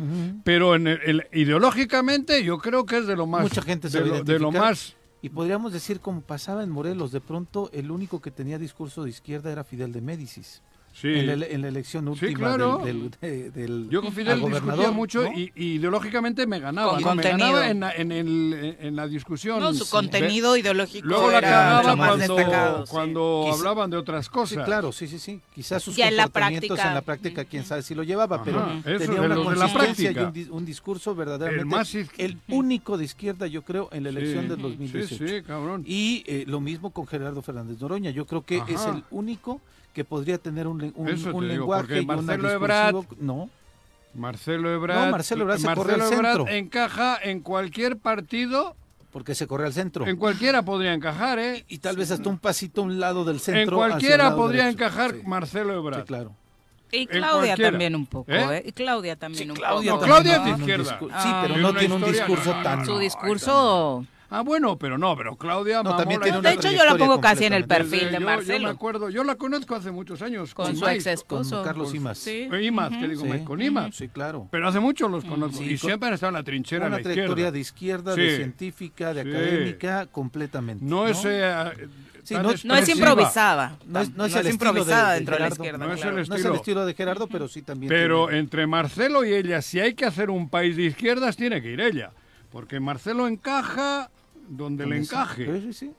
Pero en el- el- ideológicamente yo creo que es de lo más... Mucha gente se de lo, de lo más... Y podríamos decir, como pasaba en Morelos, de pronto el único que tenía discurso de izquierda era Fidel de Médicis. Sí. En, la, en la elección última claro. del, del, de- del- Yo con Fidel gobernador, discutía mucho ¿no? y, y ideológicamente me ganaba. Con ¿no? Me ganaba en, la- en el- en la discusión. No, su Sí. contenido ideológico Luego la era cagaba lo más cuando, cuando Quizá- hablaban de otras cosas. Sí, claro, sí, sí, sí. Quizás sus Ya en la comportamientos práctica. en la práctica, quién sabe si lo llevaba, Ajá, pero eso, tenía una la consistencia y práctica. un, dis- un discurso verdaderamente El más iz- el único de izquierda, yo creo, en la elección Sí, del 2018. Sí, sí, cabrón. Y eh, lo mismo con Gerardo Fernández Noroña. Yo creo que Ajá. es el único que podría tener un, un, Eso un digo, lenguaje porque y Marcelo Ebrard- discursivo- No, Marcelo Ebrard. No, Marcelo Ebrard se corre al Marcelo Ebrard centro. encaja en cualquier partido, porque se corre al centro. en cualquiera podría encajar, ¿eh? y tal vez hasta un pasito a un lado del centro. En hacia el cualquiera lado podría derecho. encajar Sí, Marcelo Ebrard. sí, claro. Y Claudia también un poco, ¿Eh? ¿eh? Y Claudia también Sí, un Claudia poco. No, Claudia es de tiene un izquierda. Ah. Sí, pero Tiene no tiene un discurso no, tan... no, Su no, discurso... Ah, bueno, pero no, pero Claudia No, también tiene la- una De hecho, yo la trayectoria pongo casi en el perfil de Desde- yo- Yo, Marcelo. me acuerdo, yo la conozco hace muchos años. Con su Mike, ex esposo. Con Carlos Imas. Sí. con Imas, que digo, Sí. Con Imas. Sí, claro. Pero hace mucho los conozco. Sí, y con- siempre han estado en la trinchera de Una la trayectoria izquierda. de izquierda, Sí. de científica, de Sí. académica, completamente. No es... eh, Sí, no es- No es expresiva, improvisada. No es, no es improvisada de- de dentro de la izquierda. No es claro. el No es el estilo. estilo de Gerardo, pero sí también. Pero tiene- entre Marcelo y ella, si hay que hacer un país de izquierdas, tiene que ir ella. Porque Marcelo encaja donde le encaje. Sí, sí, sí.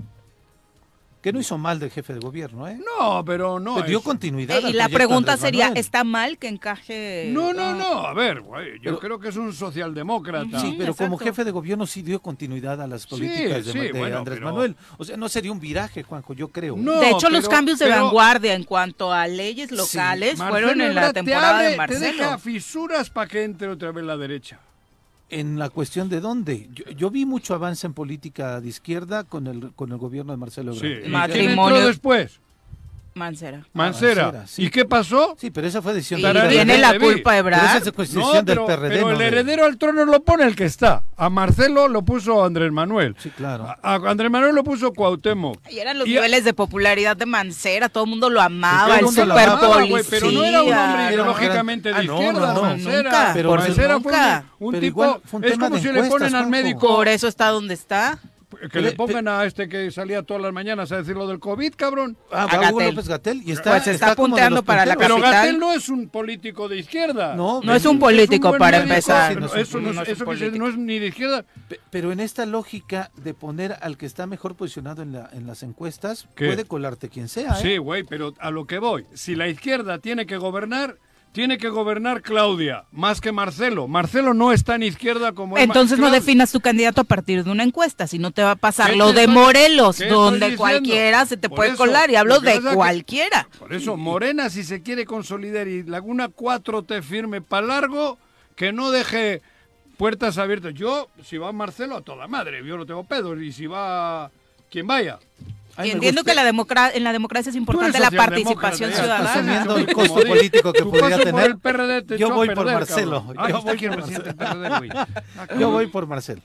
Que no hizo mal del jefe de gobierno, ¿eh? No, pero no. Pero dio es- continuidad. Eh, al y la pregunta Andrés sería, Manuel. ¿está mal que encaje? No, no, Ah, no. A ver, güey, yo Pero- creo que es un socialdemócrata. Sí, pero como jefe de gobierno sí dio continuidad a las Sí, políticas de, sí, de bueno, Andrés pero- Manuel. O sea, no sería un viraje, Juanjo, yo creo. No, de hecho, los cambios de pero vanguardia en cuanto a leyes locales fueron en la te temporada abre- de Te Marcelo. deja fisuras para que entre otra vez la derecha. En la cuestión de dónde. Yo, yo vi mucho avance en política de izquierda con el, con el gobierno de Marcelo Sí. Ebrard. ¿Y Matrimonio- quién entró después? Mancera. Mancera. Mancera, sí. ¿Y qué pasó? Sí, pero esa fue decisión Y del tiene la culpa Pero esa Ebrard. es decisión No, del pero, PRD. pero no el de- heredero al trono lo pone el que está. A Marcelo lo puso Andrés Manuel. Sí, claro. A, a Andrés Manuel lo puso Cuauhtémoc. Y eran los Y- niveles de popularidad de Mancera, todo el mundo lo amaba, todo el el super pero no era un hombre ideológicamente de Ah, no, izquierda, no. Mancera. Nunca, pero por Mancera fue un, un tipo, igual fue un es como si le ponen al médico Por eso está donde está. Que le pongan a este que salía todas las mañanas a decir lo del COVID, cabrón. Ah, A va Hugo. López Gatel y está, Pues se está punteando los para la punteros. Pero capital. Gatel no es un político de izquierda. No, No es un político para médico, empezar. no es eso no, no es- eso que no es ni de izquierda. Pe- Pero en esta lógica de poner al que está mejor posicionado en, la, en las encuestas, ¿Qué? puede colarte quien sea. ¿eh? Sí, güey, pero a lo que voy. Si la izquierda tiene que gobernar, tiene que gobernar Claudia, más que Marcelo. Marcelo no es tan izquierda como Entonces no definas tu candidato a partir de una encuesta, si no te va a pasar ¿Qué lo te de Morelos, donde cualquiera se te Por puede eso, colar y hablo de que- cualquiera. Por eso, Morena, si se quiere consolidar y Laguna 4T firme para largo, que no deje puertas abiertas. Yo, si va Marcelo, a toda madre, yo no tengo pedos. Y si va quien vaya. Y entiendo que la democra- en la democracia es importante la participación ciudadana. asumiendo el Como costo di- político que tu podría paso por tener. el PRD te Yo voy por perder, Marcelo. Ah, Yo voy por güey. Ah, Yo voy por Marcel.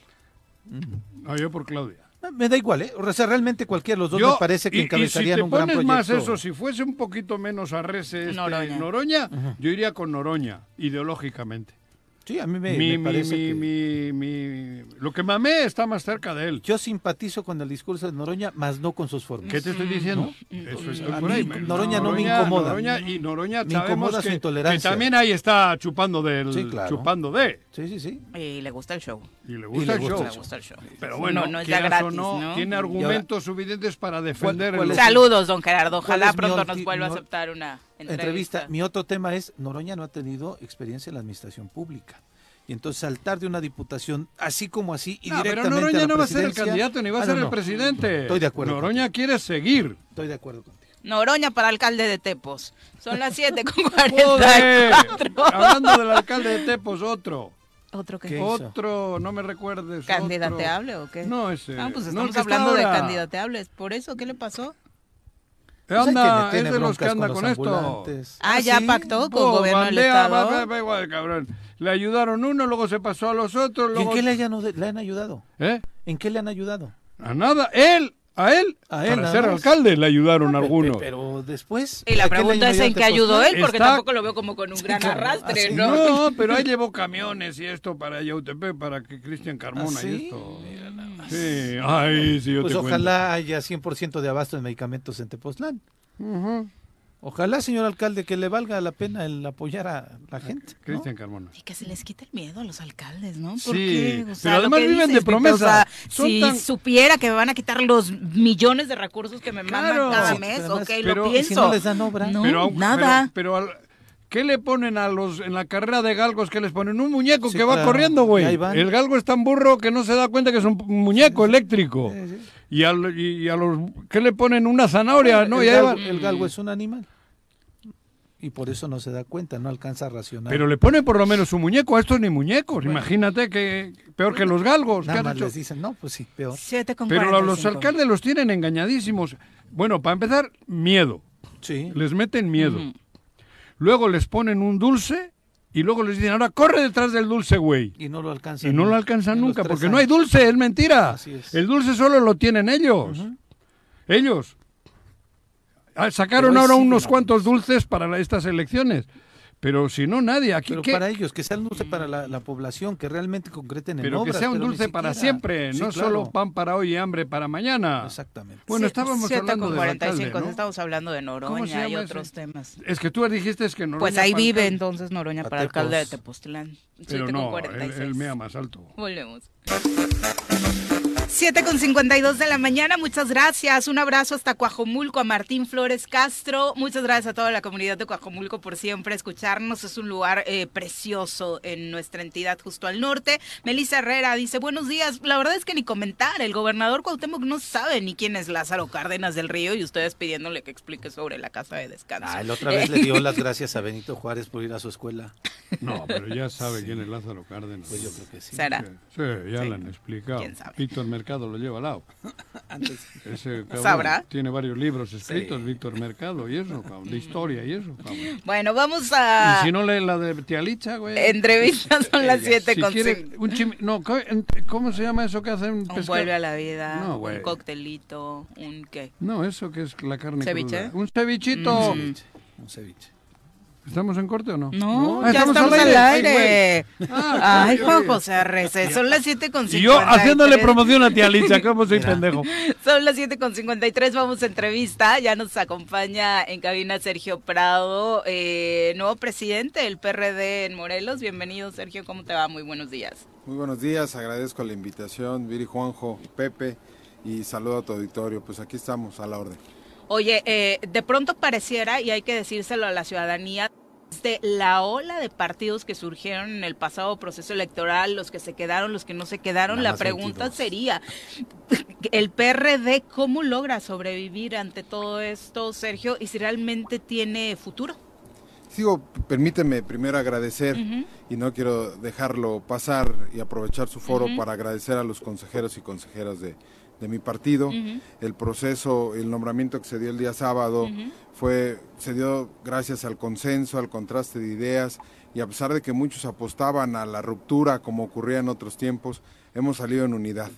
No, yo por Claudia. Me da igual, ¿eh? O sea, realmente cualquiera de los dos Yo- me parece que y- y encabezarían si te un gran pones proyecto. más eso, si fuese un poquito menos arrece este Noroña. Noroña, yo iría con Noroña, ideológicamente. Sí, a mí me, mi, me parece mi- que... mi- mi- lo que mamé está más cerca de él. Yo simpatizo con el discurso de Noroña, más no con sus formas. ¿Qué te estoy diciendo? Eso estoy por ahí. Noroña no me incomoda. Noroña y Noroña Me sabemos incomoda su que, intolerancia. que también ahí está chupando del Sí, claro. chupando de. Sí, sí, sí. Y le gusta el show. Y le gusta le el gusta show. Le gusta el show. Pero bueno, no, no es ya gratis, no, ¿no? tiene argumentos suficientes para defender cuál el- es- Saludos, don Gerardo. ¿Cuál Ojalá pronto nos vuelva a aceptar una entrevista. entrevista. Mi otro tema es, Noroña no ha tenido experiencia en la administración pública. Y entonces saltar de una diputación así como así y No, pero directamente Noroña a la no va a ser el candidato ni va a Ah, ser no, el no. presidente. Estoy de acuerdo Noroña quiere seguir. Estoy de acuerdo contigo. Noroña para alcalde de Tepos. Son las 7 con Joder, 44. Hablando del alcalde de Tepos, otro. ¿Otro que. Otro, no me recuerdes. ¿Candidateable otro. o qué? No, ese. Ah, pues no, estamos está hablando de ahora. candidateables. ¿Por eso qué le pasó? Pues hay Anda, es de los que anda los con, esto. ambulantes. Ah, ya ¿sí? pactó con Oh, gobierno del bandea, estado. va, va, va igual, cabrón. Le ayudaron uno, luego se pasó a los otros. ¿Y en Luego... qué le, hayan, le han ayudado? ¿Eh? ¿En qué le han ayudado? A nada. Él, a él, A él para ser alcalde le ayudaron algunos. Pero después... Y la ¿a qué le pregunta es en qué ayudó él, porque Está- tampoco lo veo como con un gran claro, arrastre, así. ¿no? No, pero ahí llevó camiones y esto para Yautepec, para que Cristian Carmona ¿Ah, y sí? esto. Sí, ay, sí, yo Pues te ojalá haya 100% de abasto en medicamentos en Tepoztlán. cuento. Ujú. Ojalá, señor alcalde, que le valga la pena el apoyar a la gente. ¿no? Cristian Carmona. Y que se les quite el miedo a los alcaldes, ¿no? Sí, Porque, o sea, pero lo además que viven de dices, Vito, promesa. O sea, Son si tan- supiera que me van a quitar los millones de recursos que me Claro. mandan cada Sí, mes, ok, pero- lo ¿y pienso. si no les dan obra? No, pero, nada. Pero, pero al- ¿qué le ponen a los en la carrera de galgos que les ponen? Un muñeco Sí, que va corriendo, güey. El galgo es tan burro que no se da cuenta que es un muñeco eléctrico. Sí, sí. Y, al- y- y a los ¿qué le ponen? Una zanahoria, ¿no? el, el galgo es un animal. Y por eso no se da cuenta, no alcanza a racionar. Pero le pone por lo menos un muñeco. A estos ni muñecos. Imagínate que peor que los galgos. ¿qué Nada han más hecho? les dicen, no, pues sí, peor. Pero los 45. alcaldes los tienen engañadísimos. Bueno, para empezar, miedo. Sí. Les meten miedo. Luego les ponen un dulce y luego les dicen, ahora corre detrás del dulce, güey. Y no lo alcanzan. Y no lo alcanzan nunca, porque no hay dulce, es mentira. Así es. El dulce solo lo tienen ellos. Ellos. Ah, Sacaron ahora sí, unos no. cuantos dulces para la- estas elecciones. Pero si no, nadie. Aquí, Pero ¿qué? para ellos, que sea un dulce para la, la población, que realmente concreten en Pero que obras, sea un dulce para siempre, Sí, no claro. solo pan para hoy y hambre para mañana. Exactamente. Bueno, Sie- estábamos siete hablando con del 45, alcalde, ¿no? estamos hablando de ¿Cómo se Noroña y otros ese? temas. Es que tú dijiste es que no. Pues ahí vive entonces Noroña A para alcalde de. Tepoztlán. Pero Siete con no, él, 46. él mea más alto. Volvemos. 7 con 52 de la mañana, muchas gracias. Un abrazo hasta Coajomulco, a Martín Flores Castro. Muchas gracias a toda la comunidad de Coajomulco por siempre escucharnos. Es un lugar eh, precioso en nuestra entidad justo al norte. Melissa Herrera dice, buenos días. La verdad es que ni comentar. El gobernador Cuauhtémoc no sabe ni quién es Lázaro Cárdenas del Río y ustedes pidiéndole que explique sobre la casa de descanso. Ah, la otra vez le dio las gracias a Benito Juárez por ir a su escuela. No, pero ya sabe quién es Lázaro Cárdenas. Pues yo creo que sí. ¿Será? Sí, ya Sí. le han explicado. ¿Quién sabe? Víctor Mercado lo lleva al lado. Antes. Ese cabrón ¿Sabrá? Tiene varios libros escritos, Víctor Mercado, y eso, cabrón, de historia y eso. cabrón. Bueno, vamos a... Y si no lee la de Tía Licha, güey. Entrevistas son las 7 si con quiere un chim- No, ¿cómo se llama eso que hacen Un pescado? vuelve a la vida, No, un coctelito, un qué. No, eso que es la carne ¿Ceviche? cruda. Un cevichito. Un ceviche. Un ceviche. ¿Estamos en corte o no? No, Ah, ya estamos, al aire. Ah, Ay. Juan José Arrece, son las 7 con Y yo haciéndole promoción a Tía Licha, ¿cómo soy Mira. pendejo? Son las 7 con 53, vamos a entrevista. Ya nos acompaña en cabina Sergio Prado, eh, nuevo presidente del PRD en Morelos. Bienvenido, Sergio, ¿cómo te va? Muy buenos días. Muy buenos días, agradezco la invitación, Viri Juanjo, Pepe, y saludo a tu auditorio. Pues aquí estamos, a la orden. Oye, eh, de pronto pareciera, y hay que decírselo a la ciudadanía, de la ola de partidos que surgieron en el pasado proceso electoral, los que se quedaron, los que no se quedaron, Nada la pregunta 22. sería, ¿el PRD cómo logra sobrevivir ante todo esto, Sergio? Y si realmente tiene futuro. Sigo, permíteme primero agradecer, y no quiero dejarlo pasar y aprovechar su foro para agradecer a los consejeros y consejeras de, de mi partido. El proceso, el nombramiento que se dio el día sábado fue se dio gracias al consenso, al contraste de ideas y a pesar de que muchos apostaban a la ruptura como ocurría en otros tiempos, hemos salido en unidad.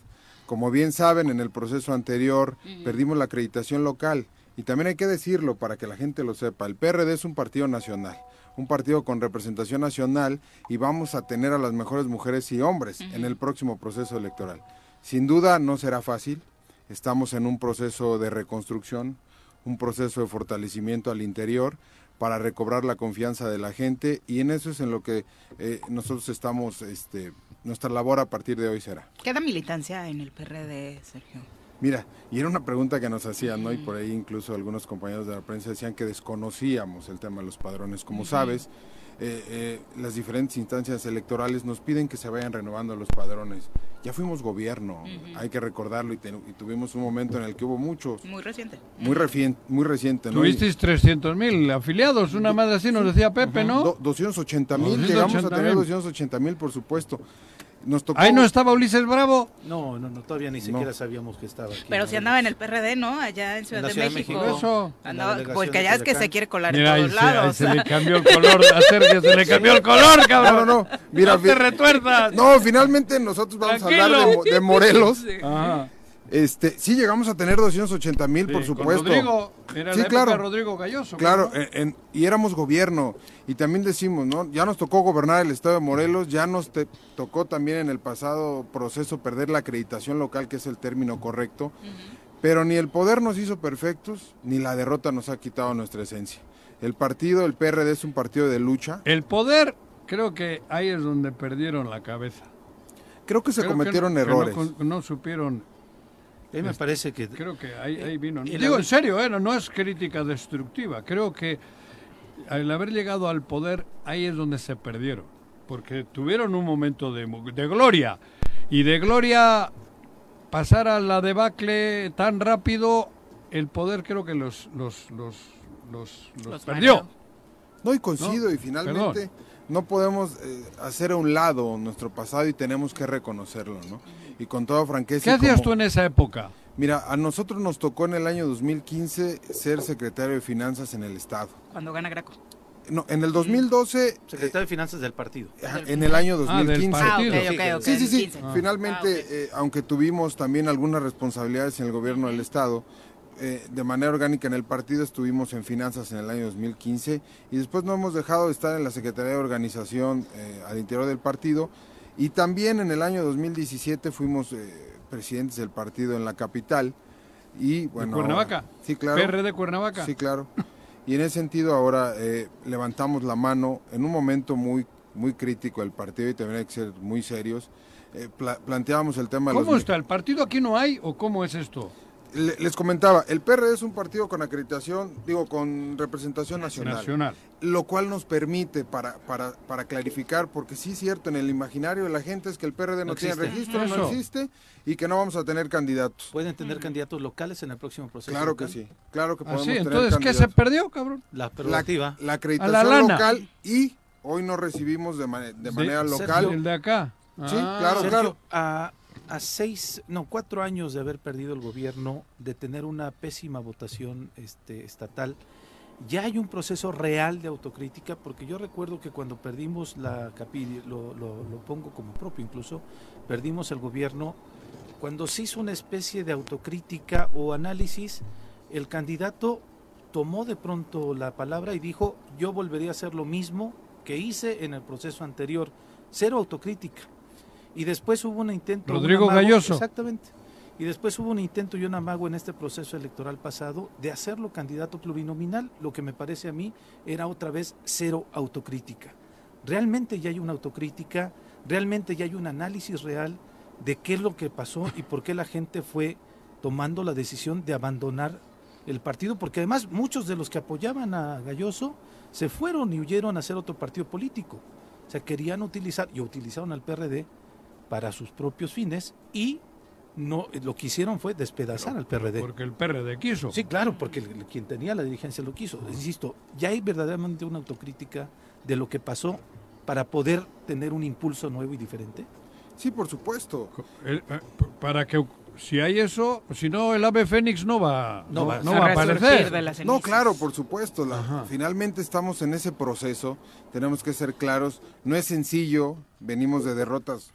Como bien saben, en el proceso anterior perdimos la acreditación local y también hay que decirlo para que la gente lo sepa, el PRD es un partido nacional, un partido con representación nacional y vamos a tener a las mejores mujeres y hombres en el próximo proceso electoral. Sin duda no será fácil, estamos en un proceso de reconstrucción, un proceso de fortalecimiento al interior, para recobrar la confianza de la gente y en eso es en lo que eh, nosotros estamos, este, nuestra labor a partir de hoy será. ¿Queda militancia en el PRD, Sergio? Mira, y era una pregunta que nos hacían, ¿no? Y por ahí incluso algunos compañeros de la prensa decían que desconocíamos el tema de los padrones. Como sabes, eh, eh, las diferentes instancias electorales nos piden que se vayan renovando los padrones. Ya fuimos gobierno, hay que recordarlo, y, te- y tuvimos un momento en el que hubo muchos, Muy reciente. muy, refien- muy reciente, ¿no? Tuvisteis 300 mil afiliados, una madre así nos decía Pepe, ¿no? do- 280 mil, llegamos a 280,000. tener 280 mil, por supuesto. Nos tocó... Ahí no estaba Ulises Bravo. No, no, no, todavía ni siquiera sabíamos que estaba aquí. Pero si andaba en el PRD, ¿no? Allá en Ciudad, la de, Ciudad de México. México. Eso. En Andaba, porque ya es que se quiere colar Mira, en se, todos ahí lados. se le cambió el color. A Sergio se le cambió el color, cabrón. No, no, no. Mira, no te retuerzas. No, finalmente nosotros vamos a hablar de, Tranquilo. De Morelos. Ajá. Este, sí llegamos a tener 280 mil, Sí, por con supuesto. Rodrigo, era Sí, la época claro. de Rodrigo Galloso. Claro, ¿no? en- en- y éramos gobierno. Y también decimos, ¿no? Ya nos tocó gobernar el estado de Morelos, ya nos te- tocó también en el pasado proceso perder la acreditación local, que es el término correcto. Pero ni el poder nos hizo perfectos, ni la derrota nos ha quitado nuestra esencia. El partido, el PRD, es un partido de lucha. El poder, creo que ahí es donde perdieron la cabeza. Creo que se Creo cometieron no- que no errores. no supieron A mí me parece que Creo que ahí, ahí vino. y la Digo, en serio, ¿eh? no, no es crítica destructiva. Creo que al haber llegado al poder, ahí es donde se perdieron. Porque tuvieron un momento de, de gloria. Y de gloria pasar a la debacle tan rápido, el poder creo que los, los, los, los, los Los perdió. No, y coincido, No, y finalmente no podemos eh, hacer a un lado nuestro pasado y tenemos que reconocerlo, ¿no? Y con toda franqueza. ¿Qué hacías como- tú en esa época? Mira, a nosotros nos tocó en el año 2015 ser secretario de Finanzas en el Estado. Cuando gana Graco. No, en el 2012, eh, secretario de Finanzas del partido. ajá, en el año Ah, del 2015. Ah, ok, partido. ok, ok. Sí, sí, sí. 15. Finalmente, Ah, eh, aunque tuvimos también algunas responsabilidades en el gobierno del Estado, eh, de manera orgánica en el partido estuvimos en finanzas en el año 2015 y después no hemos dejado de estar en la Secretaría de Organización eh, al interior del partido y también en el año 2017 fuimos eh, presidentes del partido en la capital y bueno Cuernavaca? sí claro ¿PR de Cuernavaca? Sí, claro. Y en ese sentido ahora eh, levantamos la mano en un momento muy muy crítico del partido y también hay que ser muy serios. Eh, pla- planteábamos el tema de ¿Cómo los... está? ¿El partido aquí no hay o cómo es esto? Le- Les comentaba, el PRD es un partido con acreditación, digo, con representación nacional, Nacional. lo cual nos permite para, para, para clarificar, porque sí es cierto, en el imaginario de la gente es que el PRD no, No tiene registro, Eso. no existe y que no vamos a tener candidatos. ¿Pueden tener candidatos locales en el próximo proceso? Claro que sí, claro que podemos Así, tener entonces, ¿qué se perdió, cabrón? La prerrogativa. la acreditación la local y hoy no recibimos de, mane- de manera local. El de acá. Sí, Ah, claro, Sergio, claro. A, a seis, no, cuatro años de haber perdido el gobierno, de tener una pésima votación este, estatal, ya hay un proceso real de autocrítica, porque yo recuerdo que cuando perdimos la capi, lo, lo- lo pongo como propio incluso, perdimos el gobierno, cuando se hizo una especie de autocrítica o análisis, el candidato tomó de pronto la palabra y dijo, yo volvería a hacer lo mismo que hice en el proceso anterior, cero autocrítica. Y después hubo un intento... un Rodrigo amago- Galloso. Exactamente. Y después hubo un intento y un amago en este proceso electoral pasado de hacerlo candidato plurinominal, lo que me parece a mí era otra vez cero autocrítica. Realmente ya hay una autocrítica, realmente ya hay un análisis real de qué es lo que pasó y por qué la gente fue tomando la decisión de abandonar el partido, porque además muchos de los que apoyaban a Galloso se fueron y huyeron a hacer otro partido político. O sea, querían utilizar y utilizaron al PRD para sus propios fines y no lo que hicieron fue despedazar al PRD. Porque el PRD quiso. Sí, claro, porque el- el- quien tenía la dirigencia lo quiso. Insisto, ya hay verdaderamente una autocrítica de lo que pasó para poder tener un impulso nuevo y diferente. Sí, por supuesto. El- eh, para que si hay eso, si no el ave fénix no va No no, va- no A va a aparecer. de No, claro, por supuesto. la- finalmente estamos en ese proceso. Tenemos que ser claros. No es sencillo. Venimos de derrotas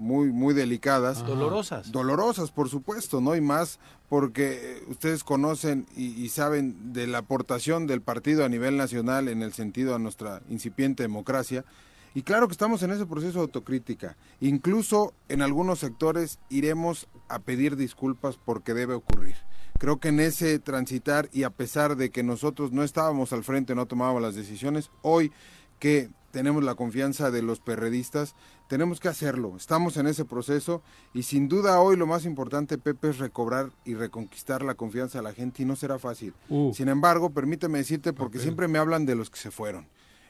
muy, muy delicadas. Dolorosas. Dolorosas, por supuesto, ¿no? Y más porque eh, ustedes conocen y, y saben de la aportación del partido a nivel nacional en el sentido a nuestra incipiente democracia. Y claro que estamos en ese proceso de autocrítica. Incluso en algunos sectores iremos a pedir disculpas porque debe ocurrir. Creo que en ese transitar y a pesar de que nosotros no estábamos al frente, no tomábamos las decisiones, hoy que tenemos la confianza de los perredistas, tenemos que hacerlo. Estamos en ese proceso y sin duda hoy lo más importante, Pepe, es recobrar y reconquistar la confianza de la gente y no será fácil. Uh. Sin embargo, permíteme decirte, porque siempre me hablan de los que se fueron.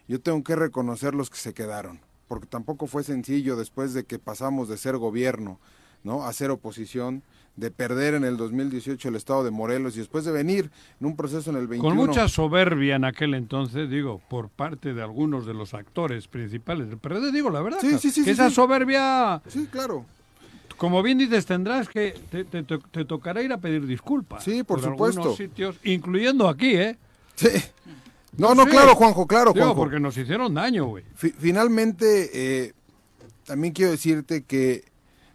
Yo tengo que reconocer los que se quedaron, porque tampoco fue sencillo después de que pasamos de ser gobierno, ¿no? A ser oposición, de perder en el 2018 el estado de Morelos y después de venir en un proceso en el 21. Con mucha soberbia en aquel entonces, digo, por parte de algunos de los actores principales del PRD, digo la verdad. Sí, sí, sí, que esa soberbia, Sí, claro. como bien dices, tendrás que, te, te- te- te tocará ir a pedir disculpas. Sí, por algunos supuesto. sitios, incluyendo aquí, ¿eh? Sí. No, no, claro, Juanjo, claro, Digo, Juanjo. porque nos hicieron daño, güey. Fi- finalmente, eh, también quiero decirte que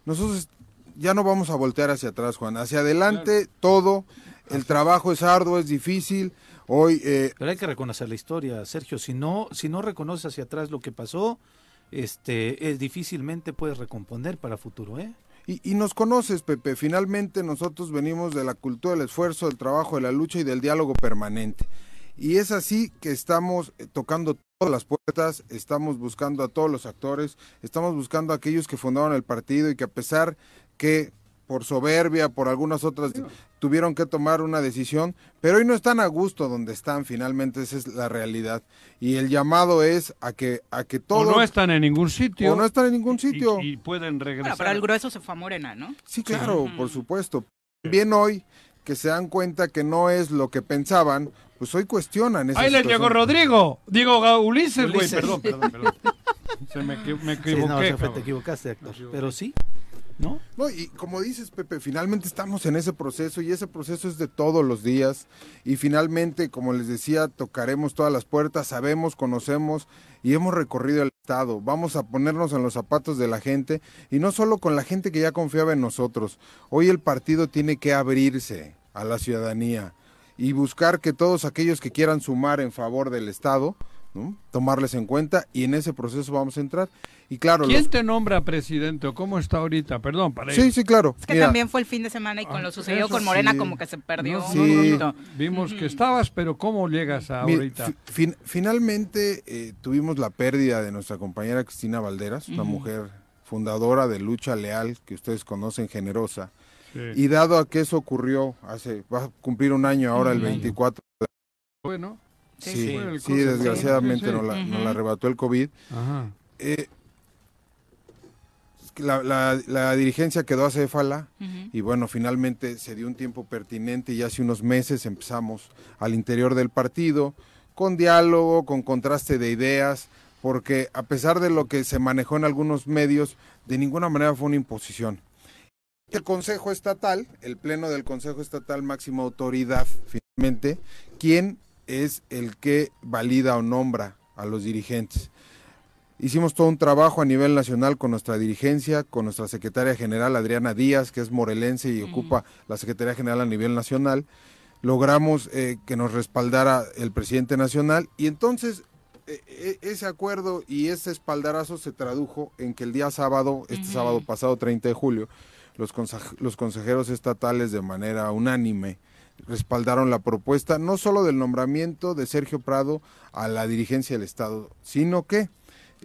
nosotros ya no vamos a voltear hacia atrás, Juan. Hacia adelante, todo. El trabajo es arduo, es difícil. Hoy, eh, Pero hay que reconocer la historia, Sergio. Si no, si no reconoces hacia atrás lo que pasó, este, es difícilmente puedes recomponer para futuro, ¿eh? y, y nos conoces, Pepe. Finalmente, nosotros venimos de la cultura del esfuerzo, del trabajo, de la lucha y del diálogo permanente. Y es así que estamos eh, tocando todas las puertas, estamos buscando a todos los actores, estamos buscando a aquellos que fundaron el partido y que a pesar que por soberbia, por algunas otras, tuvieron que tomar una decisión, pero hoy no están a gusto donde están, finalmente esa es la realidad. Y el llamado es a que, a que O todo... no están en ningún sitio. o no están en ningún y- sitio. Y, pueden regresar. Bueno, pero el grueso se fue a Morena, ¿no? Sí, claro, por supuesto. También hoy que se dan cuenta que no es lo que pensaban, pues hoy cuestionan esa ¡Ahí les llegó Rodrigo! Digo, Ulises, güey. Perdón, perdón, perdón. Se me, me Sí, equivoqué. no, se fue, cabrón. te equivocaste, Héctor. Pero sí, ¿no? No, y como dices, Pepe, finalmente estamos en ese proceso y ese proceso es de todos los días. Y finalmente, como les decía, tocaremos todas las puertas, sabemos, conocemos y hemos recorrido el Estado. Vamos a ponernos en los zapatos de la gente y no solo con la gente que ya confiaba en nosotros. Hoy el partido tiene que abrirse a la ciudadanía y buscar que todos aquellos que quieran sumar en favor del Estado, ¿no? tomarles en cuenta y en ese proceso vamos a entrar. Y claro, ¿Quién los- te nombra presidente o cómo está ahorita? Perdón, para Sí, sí, claro. Es que Mira, también fue el fin de semana y con Ah, lo sucedido eso con Morena sí. como que se perdió No, Sí. Vimos que estabas, pero ¿cómo llegas a ahorita? fi- fin- finalmente eh, tuvimos la pérdida de nuestra compañera Cristina Valderas, una mujer fundadora de Lucha Leal, que ustedes conocen, generosa. Sí. Y dado a que eso ocurrió hace, va a cumplir un año ahora, el Ujú. 24. Bueno, Sí, Sí, sí. Desgraciadamente sí, sí. Nos, la, nos la arrebató el COVID. ajá. Eh, la, la- la dirigencia quedó acéfala Ujú. y bueno, finalmente se dio un tiempo pertinente y hace unos meses empezamos al interior del partido con diálogo, con contraste de ideas, porque a pesar de lo que se manejó en algunos medios, de ninguna manera fue una imposición. El Consejo Estatal, el Pleno del Consejo Estatal, máxima autoridad, finalmente, ¿quién es el que valida o nombra a los dirigentes? Hicimos todo un trabajo a nivel nacional con nuestra dirigencia, con nuestra secretaria general Adriana Díaz, que es morelense y ocupa la secretaría general a nivel nacional. Logramos eh, que nos respaldara el presidente nacional y entonces eh, eh, ese acuerdo y ese espaldarazo se tradujo en que el día sábado, este sábado pasado 30 de julio, los consejeros estatales de manera unánime respaldaron la propuesta no solo del nombramiento de Sergio Prado a la dirigencia del Estado, sino que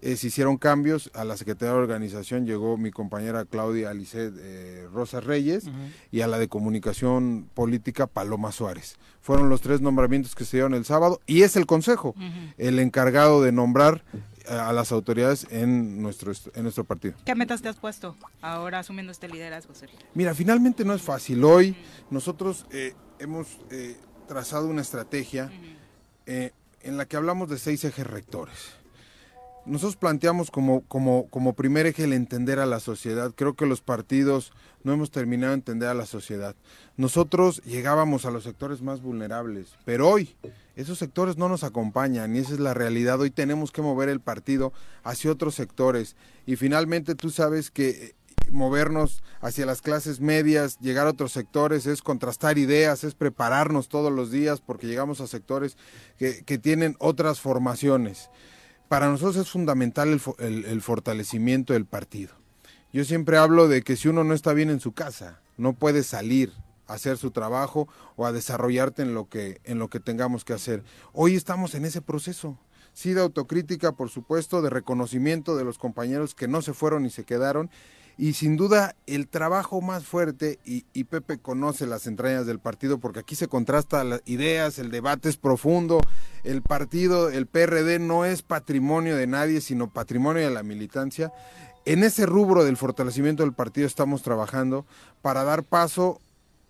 eh, se hicieron cambios. A la Secretaría de Organización llegó mi compañera Claudia Alicet eh, Rosas Reyes y a la de Comunicación Política Paloma Suárez. Fueron los tres nombramientos que se dieron el sábado y es el Consejo el encargado de nombrar eh, a las autoridades en nuestro, est- en nuestro partido. ¿Qué metas te has puesto ahora asumiendo este liderazgo, Sergio? Mira, finalmente no es fácil. Hoy nosotros eh, hemos eh, trazado una estrategia eh, en la que hablamos de seis ejes rectores. Nosotros planteamos como, como, como primer eje el entender a la sociedad. Creo que los partidos no hemos terminado de entender a la sociedad. Nosotros llegábamos a los sectores más vulnerables, pero hoy esos sectores no nos acompañan y esa es la realidad. Hoy tenemos que mover el partido hacia otros sectores y finalmente tú sabes que movernos hacia las clases medias, llegar a otros sectores, es contrastar ideas, es prepararnos todos los días porque llegamos a sectores que, que tienen otras formaciones. para nosotros es fundamental el, el- el fortalecimiento del partido. Yo siempre hablo de que si uno no está bien en su casa, no puede salir a hacer su trabajo o a desarrollarte en lo que, en lo que tengamos que hacer. Hoy estamos en ese proceso. Sí, de autocrítica, por supuesto, de reconocimiento de los compañeros que no se fueron y se quedaron. Y sin duda el trabajo más fuerte, y, Pepe conoce las entrañas del partido, porque aquí se contrasta las ideas, el debate es profundo, el partido, el PRD no es patrimonio de nadie, sino patrimonio de la militancia. En ese rubro del fortalecimiento del partido estamos trabajando para dar paso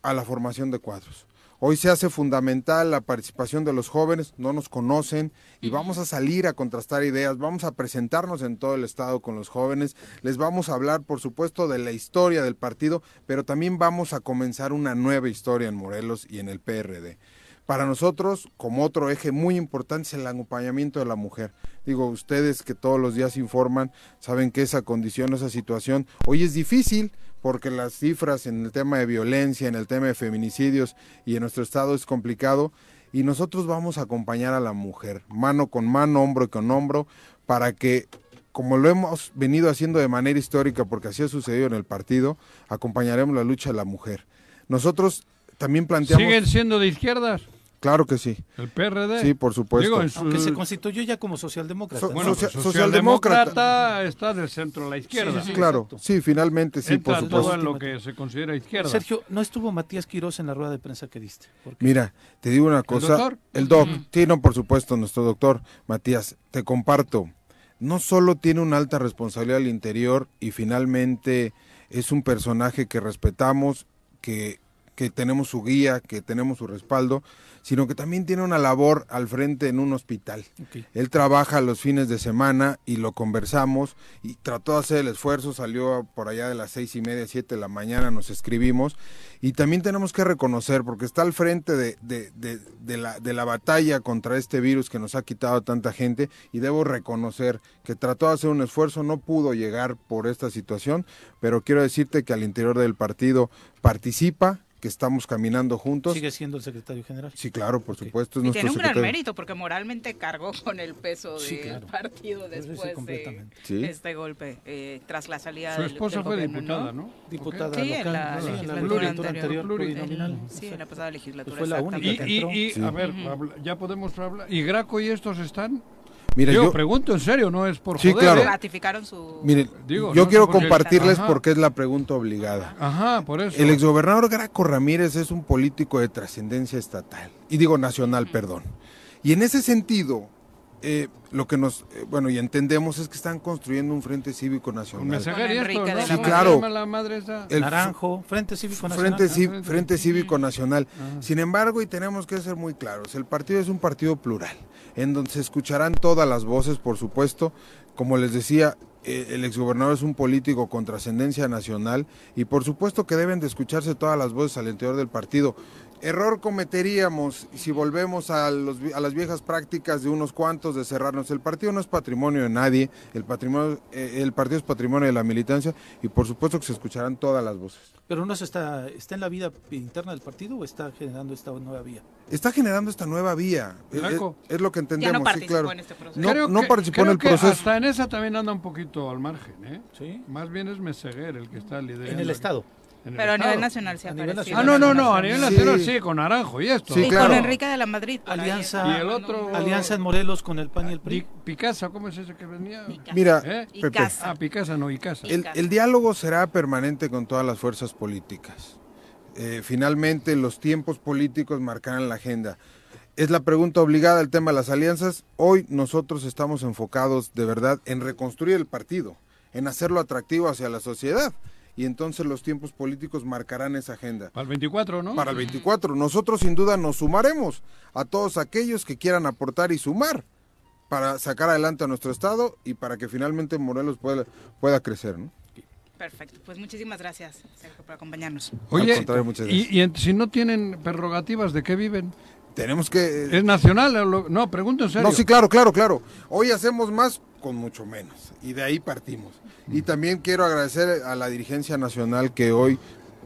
a la formación de cuadros. Hoy se hace fundamental la participación de los jóvenes, no nos conocen y vamos a salir a contrastar ideas, vamos a presentarnos en todo el estado con los jóvenes, les vamos a hablar por supuesto de la historia del partido, pero también vamos a comenzar una nueva historia en Morelos y en el PRD. Para nosotros, como otro eje muy importante, es el acompañamiento de la mujer. Digo, ustedes que todos los días informan, saben que esa condición, esa situación, hoy es difícil porque las cifras en el tema de violencia, en el tema de feminicidios y en nuestro estado es complicado. Y nosotros vamos a acompañar a la mujer, mano con mano, hombro con hombro, para que, como lo hemos venido haciendo de manera histórica, porque así ha sucedido en el partido, acompañaremos la lucha de la mujer. Nosotros también planteamos... ¿Siguen siendo de izquierdas? Claro que sí. ¿El PRD? Sí, por supuesto. Digo, su- Aunque se constituyó ya como socialdemócrata. So- ¿no? Bueno, Socia- pues, socialdemócrata. socialdemócrata está del centro a la izquierda. Sí, sí, claro, exacto. sí, finalmente sí, Entra por todo supuesto. en lo que se considera izquierda. Sergio, ¿no estuvo Matías Quirós en la rueda de prensa que diste? Mira, te digo una cosa. doctor? El doc, sí, no, por supuesto, nuestro doctor Matías, te comparto. No solo tiene una alta responsabilidad al interior y finalmente es un personaje que respetamos, que, que tenemos su guía, que tenemos su respaldo, sino que también tiene una labor al frente en un hospital. Él trabaja los fines de semana y lo conversamos y trató de hacer el esfuerzo, salió por allá de las seis y media, siete de la mañana, nos escribimos y también tenemos que reconocer, porque está al frente de, de- de- de la, de la batalla contra este virus que nos ha quitado tanta gente y debo reconocer que trató de hacer un esfuerzo, no pudo llegar por esta situación, pero quiero decirte que al interior del partido participa, que estamos caminando juntos. Sigue siendo el secretario general. Sí, claro, por Ok. supuesto. Es Y nuestro tiene un gran mérito porque moralmente cargó con el peso Sí, del claro. partido sí, después de. Sí. este golpe eh, tras la salida Su del, esposa del fue gobierno, diputada, ¿no? Diputada Sí, en local, la sí, en la legislatura legislatura anterior. anterior Pluri- plurinominal. Sí, en la pasada legislatura. Pues fue la única Y, exactamente. que entró. y, y, Sí. a ver, ya podemos hablar. ¿Y Graco y estos están? Mire, Digo, yo, pregunto en serio, no es por Sí, joder, claro. ¿eh? Ratificaron su... mire, Digo, yo no, quiero compartirles Ajá. porque es la pregunta obligada. Ajá, por eso. El exgobernador Graco Ramírez es un político de trascendencia estatal, y digo nacional, perdón. Y en ese sentido, eh, lo que nos, eh, bueno, y entendemos es que están construyendo un frente cívico nacional. esto, ¿no? Sí, ¿Cómo se claro. la madre esa? El Naranjo, Frente Cívico Nacional. Frente, Cí- Frente- Frente Cívico Nacional. Ajá. Sin embargo, y tenemos que ser muy claros, el partido es un partido plural, en donde se escucharán todas las voces, por supuesto. Como les decía, eh, el exgobernador es un político con trascendencia nacional y por supuesto que deben de escucharse todas las voces al interior del partido. Error cometeríamos si volvemos a, los a las viejas prácticas de unos cuantos de cerrarnos. El partido no es patrimonio de nadie, el, patrimonio, eh, el partido es patrimonio de la militancia y por supuesto que se escucharán todas las voces. Pero no se está, está en la vida interna del partido o está generando esta nueva vía. está generando esta nueva vía. Es, Blanco. es- es lo que Ya entendemos, no sí, participó claro. en este proceso. No, Creo no que- participó en el que proceso. Hasta en esa también anda un poquito al margen, ¿eh? ¿Sí? Más bien es Meseguer el que está liderando. En el Estado. Pero a nivel nacional se A ha nivel aparecido. Ah, no, no, no, a nivel Sí. nacional sí, con Naranjo y esto. Sí, y claro. con Enrique de la Madrid. ahí Alianza-. Y el otro- Alianza en Morelos con el PAN y el PRI. Pi- Picasa, ¿cómo es ese que venía? Icasa. Mira, ¿Eh? Y Pepe. Ah, Picasa, no, Icasa. el, el diálogo será permanente con todas las fuerzas políticas. Eh, finalmente, los tiempos políticos marcarán la agenda. Es la pregunta obligada el tema de las alianzas. Hoy nosotros estamos enfocados de verdad en reconstruir el partido, en hacerlo atractivo hacia la sociedad. Y entonces los tiempos políticos marcarán esa agenda. Para el 24, ¿no? para el 24. Nosotros sin duda nos sumaremos a todos aquellos que quieran aportar y sumar para sacar adelante a nuestro estado y para que finalmente Morelos pueda, pueda crecer. ¿no? Perfecto. Pues muchísimas gracias, Sergio, por acompañarnos. Oye, Al contrario, muchas y, gracias. y en- si no tienen prerrogativas, ¿de qué viven? Tenemos que... ¿Es nacional? No, pregunto en serio. no, sí, claro, claro, claro. Hoy hacemos más con mucho menos y de ahí partimos. Y también quiero agradecer a la dirigencia nacional que hoy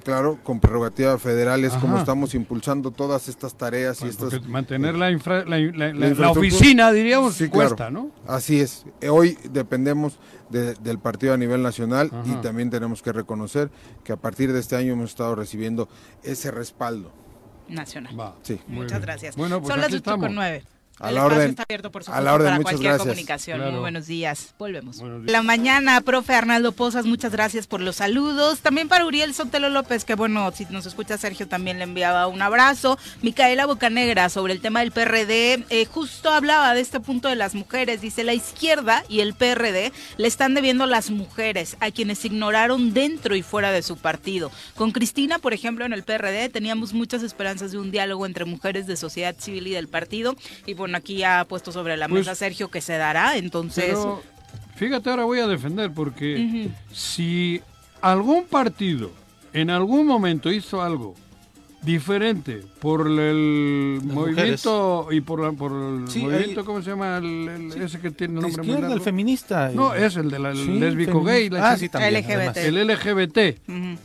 Claro, con prerrogativa federal es como Ajá. estamos impulsando todas estas tareas y. Porque mantener la, infra- la, oficina, diríamos, Sí, cuesta, claro. ¿no? Así es. Eh, Hoy dependemos de- del partido a nivel nacional y Ajá. también tenemos que reconocer que a partir de este año hemos estado recibiendo ese respaldo. Nacional. Va. Sí. Muy Muchas bien. gracias. Bueno, pues Son las aquí 8 con estamos. 9. A El la espacio orden. está abierto, por A supuesto, la orden, para muchas cualquier gracias. comunicación. Claro. Muy buenos días. Volvemos. Buenos días. La mañana, profe Arnaldo Pozas, muchas gracias por los saludos. También para Uriel Sotelo López, que bueno, si nos escucha Sergio también le enviaba un abrazo. Micaela Bocanegra, sobre el tema del PRD, eh, justo hablaba de este punto de las mujeres. Dice, la izquierda y el PRD le están debiendo las mujeres, a quienes ignoraron dentro y fuera de su partido. Con Cristina, por ejemplo, en el PRD teníamos muchas esperanzas de un diálogo entre mujeres de sociedad civil y del partido. Y bueno, aquí ha puesto sobre la Pues- mesa Sergio que se dará, entonces... Pero fíjate, ahora voy a defender porque si algún partido en algún momento hizo algo diferente por el Las movimiento y por, la- por el Sí, movimiento, ¿cómo se llama? El, el- ese que tiene De nombre muy izquierda, el feminista. No, es el de la sí, lésbico gay. la Ah, sí, también. LGBT. El LGBT,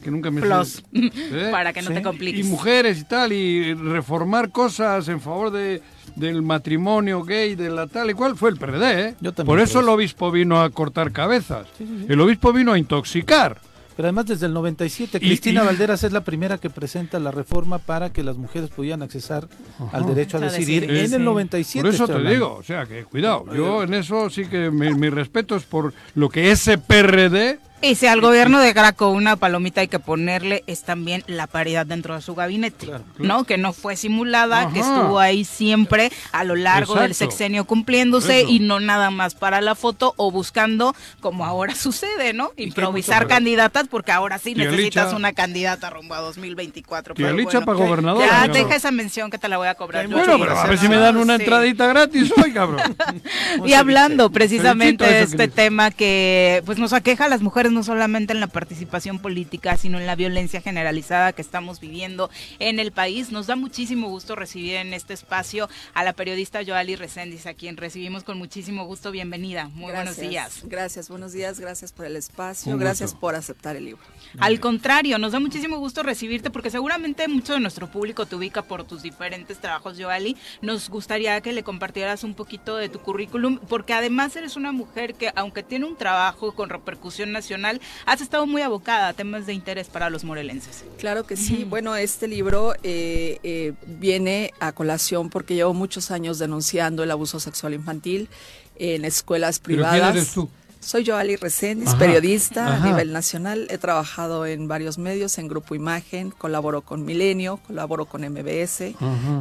que nunca me Plus. ¿Eh? Para que no Sí. te y compliques. mujeres y tal, y reformar cosas en favor de, del matrimonio gay, de la tal y cual, fue el PRD, ¿eh? Yo también Por creo eso el obispo vino a cortar cabezas. Sí, sí, sí. El obispo vino a intoxicar. Pero además desde el 97, Y- Cristina y- Valderas es la primera que presenta la reforma para que las mujeres pudieran accesar al derecho a decidir decidir, en sí. el 97. Por eso te hablando. digo, o sea, que cuidado. Yo en eso sí que mi, mi respeto es por lo que ese PRD... Y si al gobierno de Graco una palomita hay que ponerle es también la paridad dentro de su gabinete, Claro, ¿no? Que no fue simulada, que estuvo ahí siempre a lo largo del sexenio cumpliéndose Eso. y no nada más para la foto o buscando, como ahora sucede, ¿no? Improvisar candidatas porque ahora sí Tía necesitas Licha. una candidata rumbo a 2024. Tía pero Licha bueno. para gobernadora, Ya, señor. deja esa mención que te la voy a cobrar. Yo. Bueno, pero a ver si me dan una Sí. entradita gratis hoy, cabrón. Y hablando precisamente de este tema que pues nos aqueja a las mujeres no solamente en la participación política, sino en la violencia generalizada que estamos viviendo en el país. Nos da muchísimo gusto recibir en este espacio a la periodista Joali Reséndiz, a quien recibimos con muchísimo gusto. Bienvenida. Muy buenos días. Gracias, buenos días, gracias por el espacio, gracias por aceptar el libro. Al contrario, nos da muchísimo gusto recibirte porque seguramente mucho de nuestro público te ubica por tus diferentes trabajos, Joali. Nos gustaría que le compartieras un poquito de tu currículum porque además eres una mujer que aunque tiene un trabajo con repercusión nacional, has estado muy abocada a temas de interés para los morelenses. Claro que sí. Bueno, este libro eh, eh, viene a colación porque llevo muchos años denunciando el abuso sexual infantil en escuelas ¿Pero privadas. quién eres tú? Soy Joali Reséndiz, periodista ajá. a nivel nacional. He trabajado en varios medios, en Grupo Imagen, colaboro con Milenio, colaboro con MBS.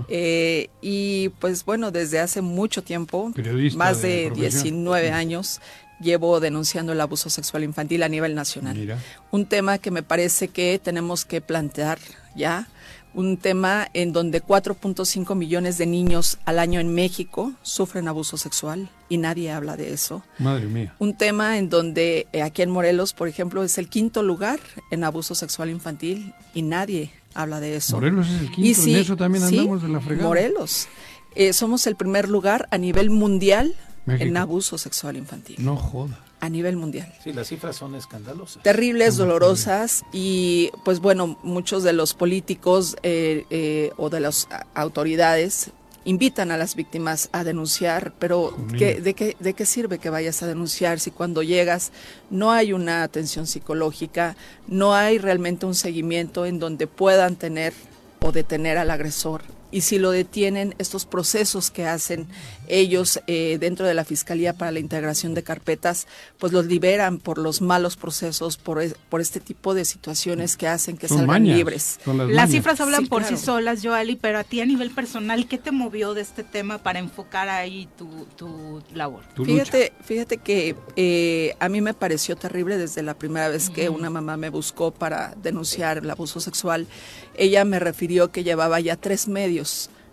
Eh, y pues bueno, desde hace mucho tiempo, Periodista más de de, profesión. 19 años, llevo denunciando el abuso sexual infantil a nivel nacional. Mira. Un tema que me parece que tenemos que plantear ya, un tema en donde 4.5 millones de niños al año en México sufren abuso sexual y nadie habla de eso. Madre mía. Un tema en donde eh, aquí en Morelos, por ejemplo, es el quinto lugar en abuso sexual infantil y nadie habla de eso. Morelos es el Y quinto, sí, en eso también sí, andamos de la fregada. Morelos. Eh, somos el primer lugar a nivel mundial México. en abuso sexual infantil. No joda. A nivel mundial. Sí, las cifras son escandalosas. Terribles, dolorosas y pues bueno, muchos de los políticos eh, eh, o de las autoridades invitan a las víctimas a denunciar, pero. ¿qué- de, qué, ¿de qué sirve que vayas a denunciar si cuando llegas no hay una atención psicológica, no hay realmente un seguimiento en donde puedan tener o detener al agresor? Y si lo detienen, estos procesos que hacen ellos eh, dentro de la Fiscalía para la integración de carpetas, pues los liberan por los malos procesos, por, es- por este tipo de situaciones que hacen que Son salgan mañas, libres. las cifras hablan Sí, por claro. sí solas, Joali, pero a ti a nivel personal, ¿qué te movió de este tema para enfocar ahí tu, tu labor? Tu lucha. Fíjate, fíjate que eh, a mí me pareció terrible desde la primera vez que una mamá me buscó para denunciar el abuso sexual. Ella me refirió que llevaba ya tres medios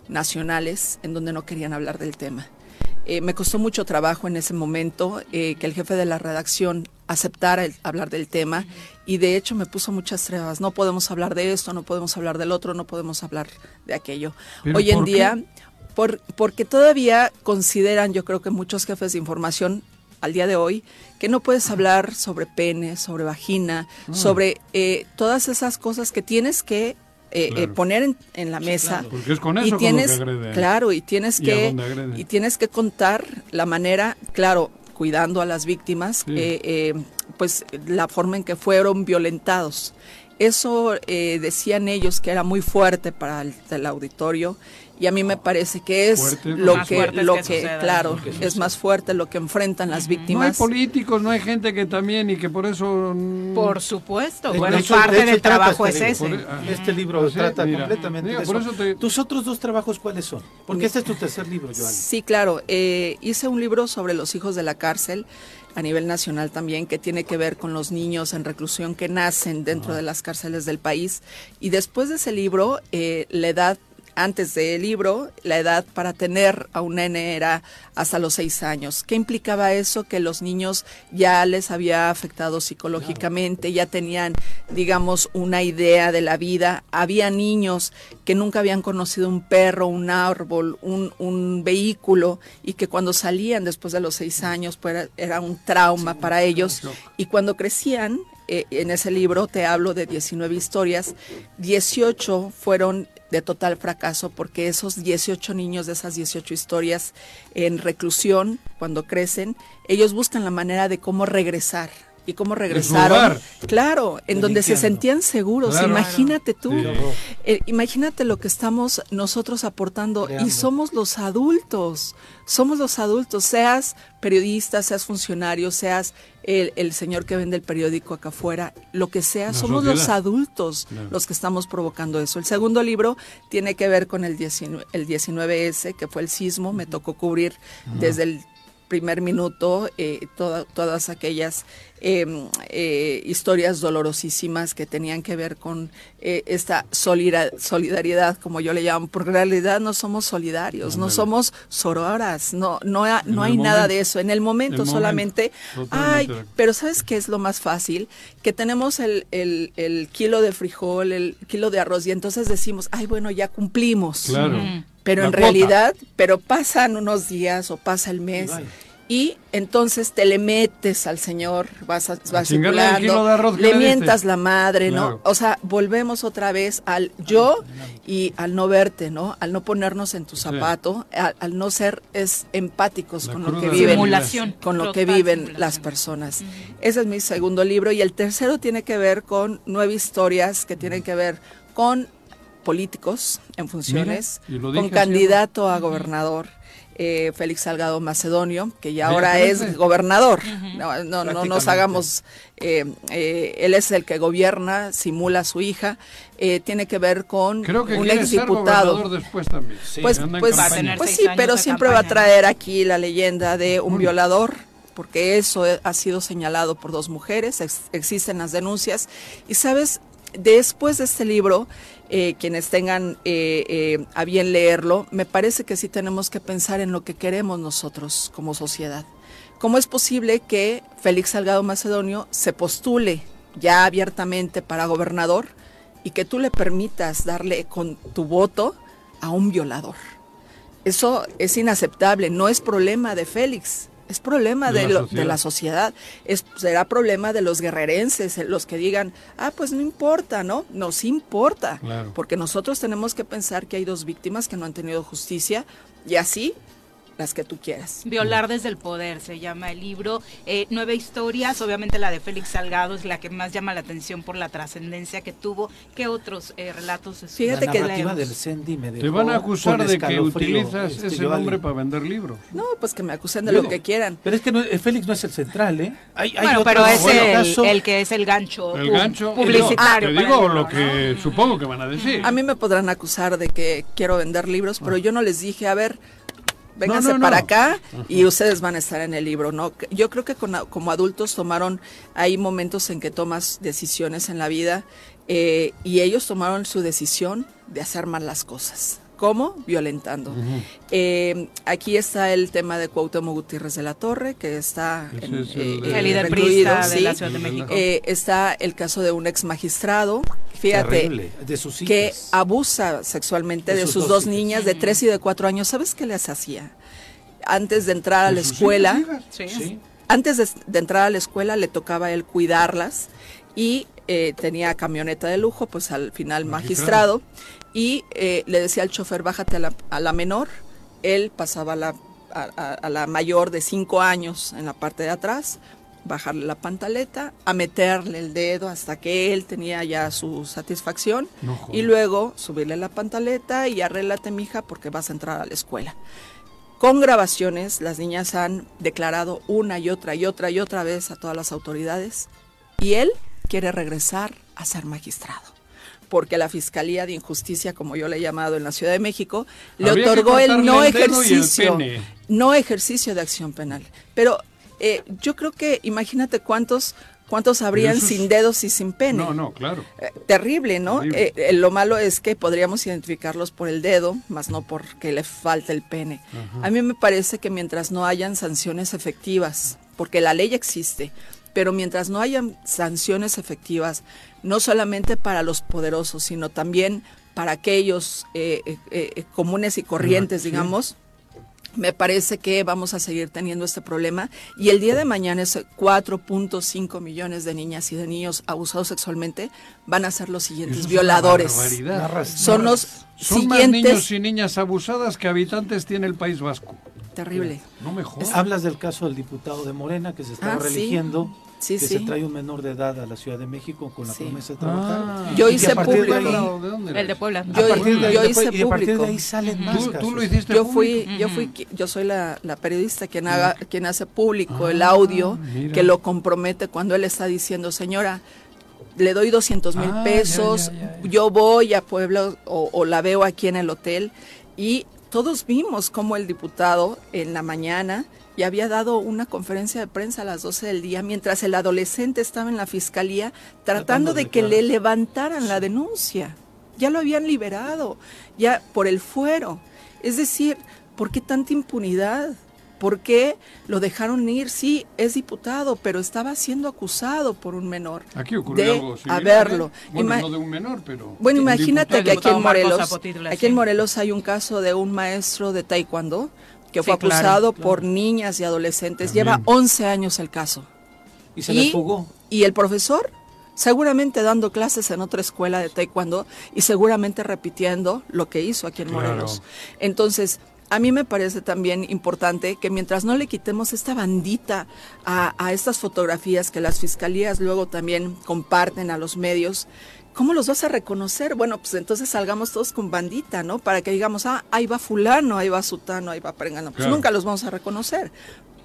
nacionales en donde no querían hablar del tema. Eh, me costó mucho trabajo en ese momento eh, que el jefe de la redacción aceptara el- hablar del tema y de hecho me puso muchas trabas. No podemos hablar de esto, no podemos hablar del otro, no podemos hablar de aquello. ¿Pero Hoy en día, por, porque todavía consideran, yo creo que muchos jefes de información al día de hoy que no puedes hablar sobre pene, sobre vagina, Ah. sobre eh, todas esas cosas que tienes que eh, eh, poner en, en la mesa. Porque es con y eso con lo tienes, que claro, y tienes Y que y tienes que contar la manera, claro, cuidando a las víctimas, Sí. eh, eh, pues la forma en que fueron violentados. Eso eh, decían ellos que era muy fuerte para el, el auditorio y a mí me parece que es Fuerte, lo Más que, es lo que que, suceda. claro, es más fuerte lo que enfrentan las No hay víctimas. políticos, no hay gente que también y que por eso... Por supuesto, De- bueno, de hecho- parte de hecho del trabajo es este ese. libro. Por- ah, Este libro Ah, sí, trata mira. completamente Diga, de por eso. eso te- ¿Tus otros dos trabajos cuáles son? Porque este es tu tercer libro, Joan. Sí, claro. eh, hice un libro sobre los hijos de la cárcel a nivel nacional también, que tiene que ver con los niños en reclusión que nacen dentro de las cárceles del país. Y después de ese libro, eh, la edad, antes del libro, la edad para tener a un nene era hasta los seis años. ¿Qué implicaba eso? Que los niños ya les había afectado psicológicamente, ya tenían, digamos, una idea de la vida. Había niños que nunca habían conocido un perro, un árbol, un, un vehículo y que cuando salían después de los seis años pues era, era un trauma para ellos y cuando crecían, eh, en ese libro te hablo de 19 historias, 18 fueron de total fracaso porque esos 18 niños de esas 18 historias en reclusión, cuando crecen, ellos buscan la manera de cómo regresar. ¿Y cómo regresaron? Claro, en donde se sentían seguros. Claro. Imagínate tú. Sí. Eh, imagínate lo que estamos nosotros aportando Creando. y somos los adultos, somos los adultos, seas periodista, seas funcionario, seas el, el señor que vende el periódico acá afuera, lo que sea, somos los adultos los que estamos provocando eso. El segundo libro tiene que ver con el, 19, el 19S, que fue el sismo, me tocó cubrir desde el primer minuto eh, toda- todas aquellas eh, eh, historias dolorosísimas que tenían que ver con eh, esta solidaridad, como yo le llamo, porque en realidad no somos solidarios, no somos sororas, no, no, ha- no hay nada momento. de eso. En el momento El momento. solamente, Totalmente ay, pero ¿sabes qué es lo más fácil? Que tenemos el, el- el kilo de frijol, el kilo de arroz y entonces decimos, ay, bueno, ya cumplimos. Claro. Pero La en cuota. realidad, pero pasan unos días o pasa el mes y entonces te le metes al Señor, vas, a, vas circulando, le le mientas la madre, ¿no? Claro. O sea, volvemos otra vez al yo y al no verte, ¿no? Al no ponernos en tu zapato, al, al no ser es empáticos La con lo que viven Simulación. con lo que viven simulación. las personas. Ese es mi segundo libro y el tercero tiene que ver con nueve historias que tienen que ver con políticos en funciones, Mira, con candidato a gobernador. eh, Félix Salgado Macedonio, que ya ahora es gobernador. No, no, no nos hagamos, eh, eh, él es el que gobierna, simula a su hija, eh, tiene que ver con Creo que un exdiputado. después también. Sí. Pues, pues, pues sí, pero siempre va a traer aquí la leyenda de un violador, porque eso ha sido señalado por dos mujeres, ex- existen las denuncias. Y sabes, después de este libro, eh, quienes tengan eh, eh, a bien leerlo, me parece que sí tenemos que pensar en lo que queremos nosotros como sociedad. ¿Cómo es posible que Félix Salgado Macedonio se postule ya abiertamente para gobernador y que tú le permitas darle con tu voto a un violador? Eso es inaceptable, no es problema de Félix, es problema De de, la lo- sociedad. de la sociedad, es, será problema de los guerrerenses, eh, los que digan, ah, pues no importa, ¿no? Nos importa, Claro. porque nosotros tenemos que pensar que hay dos víctimas que no han tenido justicia y así las que tú quieras. Violar desde el poder se llama el libro. Eh, nueve historias, obviamente la de Félix Salgado es la que más llama la atención por la trascendencia que tuvo. ¿Qué otros eh, relatos? es- Fíjate la que narrativa del me Te van a acusar de que utilizas este, ese nombre para vender libros. No, pues que me acusen de lo que quieran. Pero es que no- eh, Félix no es el central, ¿eh? Hay, hay Bueno, otros- pero es bueno, el, caso- el que es el gancho, El gancho. publicitario. Te para digo lo que ¿no? supongo que van a decir. A mí me podrán acusar de que quiero vender libros, pero yo no les dije, a ver, vénganse No, no, no. para acá y ustedes van a estar en el libro, ¿no? Yo creo que con- como adultos tomaron, hay momentos en que tomas decisiones en la vida eh, y ellos tomaron su decisión de hacer mal las cosas. ¿Cómo? Violentando. Eh, aquí está el tema de Cuauhtémoc Gutiérrez de la Torre, que está en- es el eh, de- El líder de la Ciudad de México. Eh, está el caso de un ex magistrado, fíjate, de sus que abusa sexualmente De de, sus sus, dos niñas de 3 y de 4 años. ¿Sabes qué les hacía? Antes de entrar a la ¿De sus escuela? Sí. Sí. antes de, de entrar a la escuela le tocaba a él cuidarlas y eh, tenía camioneta de lujo, pues al final magistrado, y eh, le decía al chofer, bájate a la, a la menor, él pasaba a la, a, la mayor de cinco años en la parte de atrás, bajarle la pantaleta, a meterle el dedo hasta que él tenía ya su satisfacción, No y luego subirle la pantaleta y arréglate, mija, porque vas a entrar a la escuela. Con grabaciones, las niñas han declarado una y otra y otra y otra vez a todas las autoridades y él quiere regresar a ser magistrado. Porque la Fiscalía de Injusticia, como yo le he llamado en la Ciudad de México, le Habría otorgó el no el el ejercicio, no ejercicio de acción penal. Pero eh, yo creo que, imagínate cuántos, cuántos habrían es- sin dedos y sin pene. No, no, claro. Eh, terrible, ¿no? Terrible. Eh, eh, lo malo es que podríamos identificarlos por el dedo, más no porque le falta el pene. A mí me parece que mientras no hayan sanciones efectivas, porque la ley existe, pero mientras no hayan sanciones efectivas, no solamente para los poderosos, sino también para aquellos eh, eh, eh, comunes y corrientes, Sí. digamos, me parece que vamos a seguir teniendo este problema y el día de mañana ese 4.5 millones de niñas y de niños abusados sexualmente van a ser los siguientes es violadores. Son los Son más niños siguientes y niñas abusadas que habitantes tiene el País Vasco. terrible. No me jodas. Hablas del caso del diputado de Morena que se estaba Ah, religiendo, Sí, que sí. se trae un menor de edad a la Ciudad de México con la Sí. promesa de trabajar. Ah. Yo hice partir de público. ahí- ¿De dónde? El de Puebla. Yo- a partir de ahí yo hice y a partir de público. ahí salen más ¿Tú, tú casos. lo hiciste Yo público? fui, yo Ujú. fui, yo soy la, la periodista quien haga, quien hace público el audio Ah, mira. que lo compromete cuando él está diciendo, señora, le doy 200 mil Ah, ya, pesos, ya, ya, ya. yo voy a Puebla o, o la veo aquí en el hotel y todos vimos cómo el diputado en la mañana ya había dado una conferencia de prensa a las 12 del día mientras el adolescente estaba en la fiscalía tratando Tratando de de que le levantaran la denuncia. Ya lo habían liberado, ya por el fuero. Es decir, ¿por qué tanta impunidad? ¿Por qué lo dejaron ir? Sí, es diputado, pero estaba siendo acusado por un menor. Aquí ocurrió de algo similar. haberlo. ¿eh? Bueno, Ima- no de un menor, pero... Bueno, imagínate diputado. que aquí en Morelos, aquí en. Morelos hay un caso de un maestro de taekwondo que fue claro, acusado por niñas y adolescentes. También. Lleva 11 años el caso. Y se le fugó. y el profesor seguramente dando clases en otra escuela de taekwondo y seguramente repitiendo lo que hizo aquí en Claro. Morelos. Entonces, a mí me parece también importante que mientras no le quitemos esta bandita a, a estas fotografías que las fiscalías luego también comparten a los medios, ¿cómo los vas a reconocer? Bueno, pues entonces salgamos todos con bandita, ¿no? Para que digamos, ah, ahí va fulano, ahí va sutano, ahí va perengano. Pues Claro. nunca los vamos a reconocer.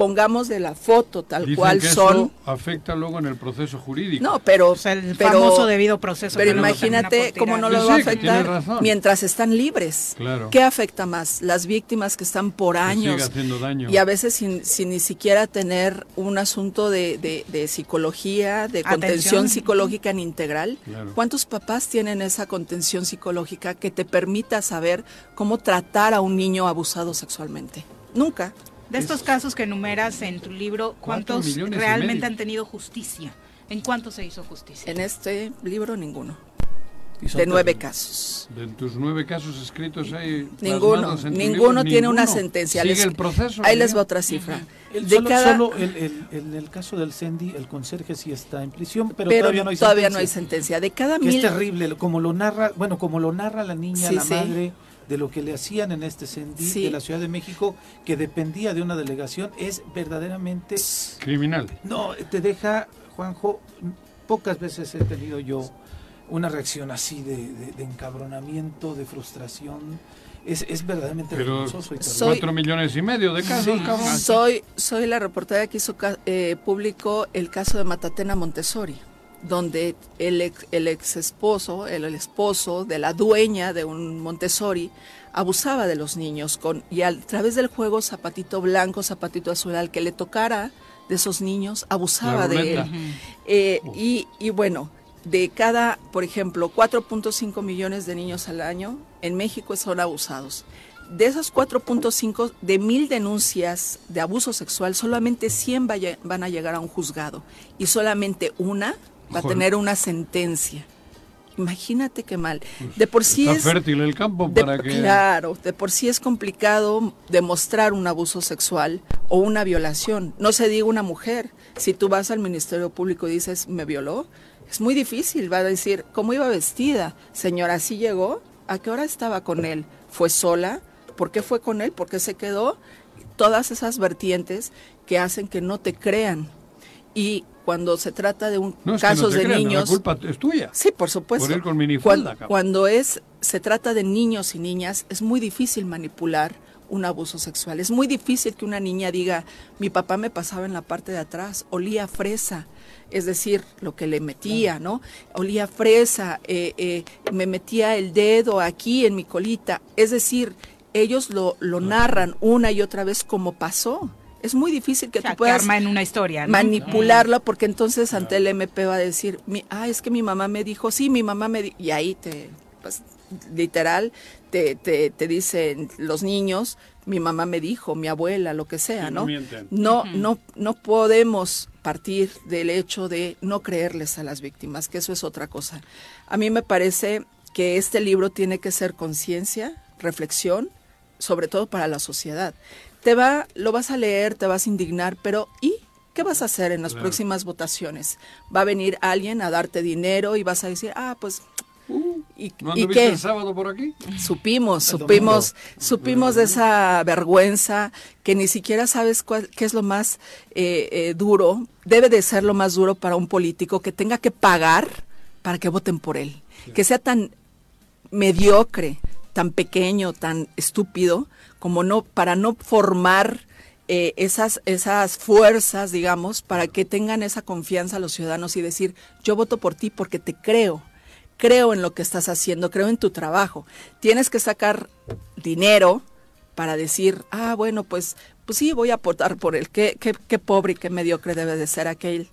Pongamos de la foto tal Dicen cual que son. eso afecta luego en el proceso jurídico. No, pero, O sea, el pero- famoso debido proceso. pero imagínate cómo no lo Sí, va a afectar mientras están libres. Claro. ¿Qué afecta más? Las víctimas que están por años daño. y a veces sin, sin ni siquiera tener un asunto de, de- de psicología, de Atención. contención psicológica en integral. Claro. ¿Cuántos papás tienen esa contención psicológica que te permita saber cómo tratar a un niño abusado sexualmente? Nunca. De estos casos que enumeras en tu libro, ¿cuántos realmente han tenido justicia? ¿En cuánto se hizo justicia? En este libro ninguno. De nueve casos. De tus nueve casos escritos hay Ninguno, en ninguno libro, tiene una ninguno. sentencia. Sigue Les- el proceso. Ahí les ¿no? va otra cifra. El- De solo cada- solo el, el- en el caso del Cendi, el conserje sí está en prisión, pero, pero todavía no hay todavía sentencia. no hay sentencia. De cada Que es mil, terrible, como lo narra, bueno, como lo narra la niña, Sí, la sí. madre, de lo que le hacían en este Cendi Sí. de la Ciudad de México, que dependía de una delegación, es verdaderamente... Criminal. No, te deja, Juanjo, pocas veces he tenido yo una reacción así de, de- de encabronamiento, de frustración. Es, es verdaderamente Pero. Soy- cuatro millones y medio de casos, Sí. cabrón. soy, soy la reportera que hizo ca- eh, público el caso de Matatena Montessori, donde el ex, el ex esposo, el, el esposo de la dueña de un Montessori, abusaba de los niños con y a través del juego zapatito blanco, zapatito azul, al que le tocara de esos niños, abusaba de él. Eh, y, y bueno, de cada, por ejemplo, 4.5 millones de niños al año en México son abusados. De esos 4.5, de mil denuncias de abuso sexual, solamente 100 vaya- van a llegar a un juzgado y solamente una va a Joder. tener una sentencia. Imagínate qué mal. De por sí Está es fértil el campo de- para que... Claro, de por sí es complicado demostrar un abuso sexual o una violación. No se diga una mujer. Si tú vas al Ministerio Público y dices, me violó, es muy difícil. Va a decir, ¿cómo iba vestida? Señora, ¿así llegó? ¿A qué hora estaba con él? ¿Fue sola? ¿Por qué fue con él? ¿Por qué se quedó? Todas esas vertientes que hacen que no te crean. Y cuando se trata de un No, es que no casos te de crean, niños... La culpa es tuya. Sí, por supuesto. Por ir con minifalda, Cuan- cabrón. Cuando, es se trata de niños y niñas, es muy difícil manipular un abuso sexual. Es muy difícil que una niña diga, mi papá me pasaba en la parte de atrás, olía a fresa, es decir, lo que le metía, ¿no? Olía a fresa, eh, eh, me metía el dedo aquí en mi colita. Es decir, ellos lo, lo narran una y otra vez como pasó. Es muy difícil que O sea, tú puedas arma en una historia, ¿no? manipularlo porque entonces ante el MP va a decir, mi, ah, es que mi mamá me dijo, sí, mi mamá me dijo, y ahí te, pues, literal, te, te, te dicen los niños, mi mamá me dijo, mi abuela, lo que sea, Sí, no. No, no, no podemos partir del hecho de no creerles a las víctimas, que eso es otra cosa. A mí me parece que este libro tiene que ser conciencia, reflexión, sobre todo para la sociedad. Te va, lo vas a leer, te vas a indignar, pero ¿y qué vas a hacer en las Claro. próximas votaciones? Va a venir alguien a darte dinero y vas a decir, ah, pues, ¿y, ¿No ¿y anduviste qué? el sábado por aquí? Supimos, El supimos, supimos de esa vergüenza que ni siquiera sabes cuál, qué es lo más eh, eh, duro. Debe de ser lo más duro para un político que tenga que pagar para que voten por él. Que sea tan mediocre, tan pequeño, tan estúpido, como no, para no formar eh, esas, esas fuerzas, digamos, para que tengan esa confianza los ciudadanos y decir, yo voto por ti porque te creo, creo en lo que estás haciendo, creo en tu trabajo. Tienes que sacar dinero para decir, ah, bueno, pues, pues sí, voy a aportar por él. Qué, qué, qué pobre y qué mediocre debe de ser aquel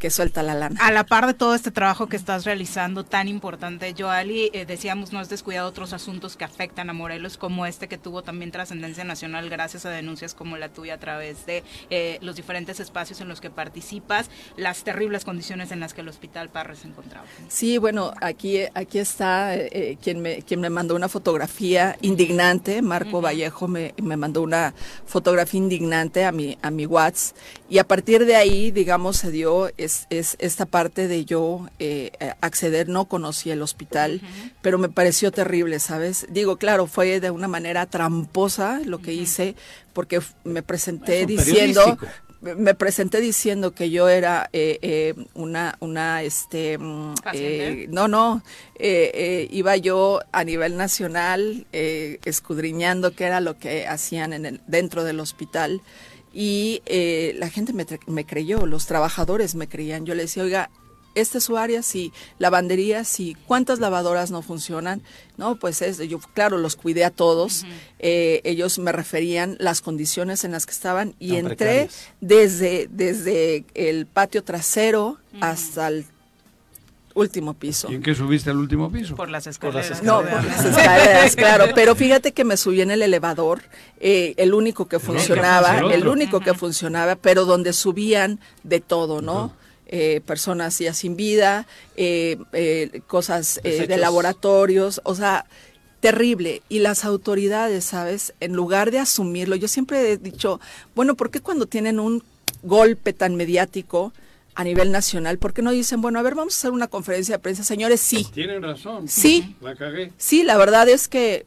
que suelta la lana. A la par de todo este trabajo que estás realizando tan importante, Joali, eh, decíamos, no has descuidado otros asuntos que afectan a Morelos, como este que tuvo también trascendencia nacional gracias a denuncias como la tuya a través de eh, los diferentes espacios en los que participas, las terribles condiciones en las que el Hospital Parra se encontraba. Sí, bueno, aquí, aquí está eh, eh, quien, me, quien me mandó una fotografía indignante, Marco Vallejo me, me mandó una fotografía indignante a mi, a mi WhatsApp y a partir de ahí, digamos, se dio es, es esta parte de yo eh, acceder, no conocí el hospital, pero me pareció terrible, ¿sabes? Digo, claro, fue de una manera tramposa lo que hice porque me presenté diciendo me- presenté diciendo que yo era eh, eh, una una este mm, eh, no no eh, eh, iba yo a nivel nacional eh, escudriñando qué era lo que hacían en el, dentro del hospital y eh, la gente me, tre- me creyó los trabajadores me creían. Yo le decía oiga esta es su área, sí, lavandería, sí, ¿cuántas lavadoras no funcionan? No, pues es, yo claro, los cuidé a todos, eh, ellos me referían las condiciones en las que estaban y Tan entré desde, desde el patio trasero hasta el último piso. ¿Y en qué subiste al último piso? Por las Por escaleras. No, por las escaleras, claro. Pero fíjate que me subí en el elevador, eh, el único que funcionaba, el único que funcionaba, pero donde subían de todo, ¿no? Eh, personas ya sin vida, eh, eh, cosas eh, de laboratorios, o sea, terrible. Y las autoridades, ¿sabes? En lugar de asumirlo, yo siempre he dicho, bueno, ¿por qué cuando tienen un golpe tan mediático a nivel nacional, por qué no dicen, bueno, a ver, vamos a hacer una conferencia de prensa, señores, sí, Tienen razón. Sí. La cagué. Sí, la verdad es que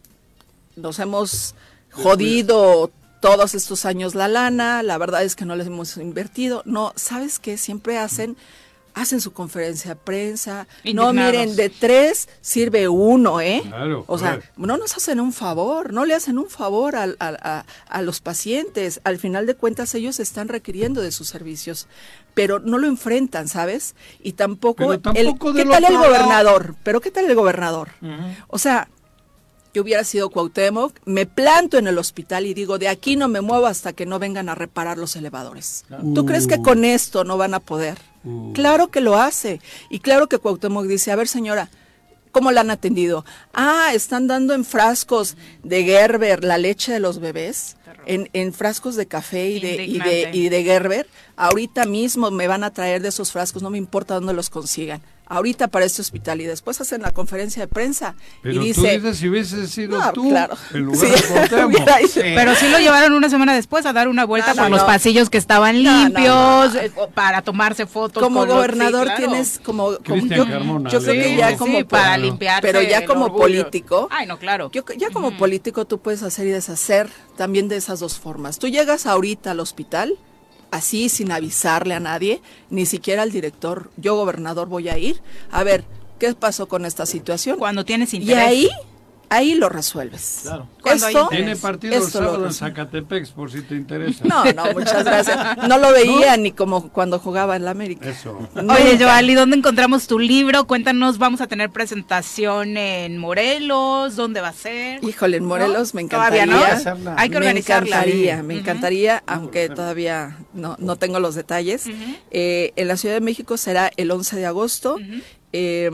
nos hemos jodido todos estos años la lana, la verdad es que no les hemos invertido. No, ¿sabes qué? Siempre hacen hacen su conferencia de prensa. No, miren, de tres sirve uno, ¿eh? Claro, o sea, claro. no nos hacen un favor, no le hacen un favor al- al- a, a los pacientes. Al final de cuentas, ellos están requiriendo de sus servicios, pero no lo enfrentan, ¿sabes? Y tampoco, Pero tampoco el, ¿qué tal el lado? gobernador? Pero ¿qué tal el gobernador? O sea, yo hubiera sido Cuauhtémoc, me planto en el hospital y digo, de aquí no me muevo hasta que no vengan a reparar los elevadores. ¿Tú crees que con esto no van a poder? Claro que lo hace. Y claro que Cuauhtémoc dice, a ver señora, ¿cómo la han atendido? Ah, están dando en frascos de Gerber la leche de los bebés, en, en frascos de café y de, y de, y de Gerber. Ahorita mismo me van a traer de esos frascos, no me importa dónde los consigan. Ahorita para este hospital y después hacen la conferencia de prensa Pero y tú dice, dices si sido No, tú claro. en lugar Sí, de Cuauhtémoc. hubiera ido. Pero sí lo llevaron una semana después a dar una vuelta No, no, por los no. pasillos que estaban limpios, no, no. eh, para tomarse fotos. como con los- gobernador sí, claro. tienes como, yo, Carmona, yo creo que ya Sí, como sí, para limpiar. pero ya como político Ay, no, claro. Yo, ya como político tú puedes hacer y deshacer también de esas dos formas. Tú llegas ahorita al hospital, así sin avisarle a nadie, ni siquiera al director, yo gobernador voy a ir, a ver, ¿qué pasó con esta situación? Cuando tienes Y interés. ahí, ahí lo resuelves. Claro. Esto. Tiene partido el esto lo sábado en. Zacatepec, por si te interesa. No, no, muchas gracias. No lo veía ni como cuando jugaba en la América. Eso. Oye, Nunca. Joali, ¿dónde encontramos tu libro? Cuéntanos, ¿vamos a tener presentación en Morelos? ¿Dónde va a ser? Híjole, en Morelos ¿No? me Todavía encantaría. no. Hacerla. Hay que me organizarla. encantaría, me encantaría, aunque todavía no, no tengo los detalles. Eh, en la Ciudad de México será el 11 de agosto. eh,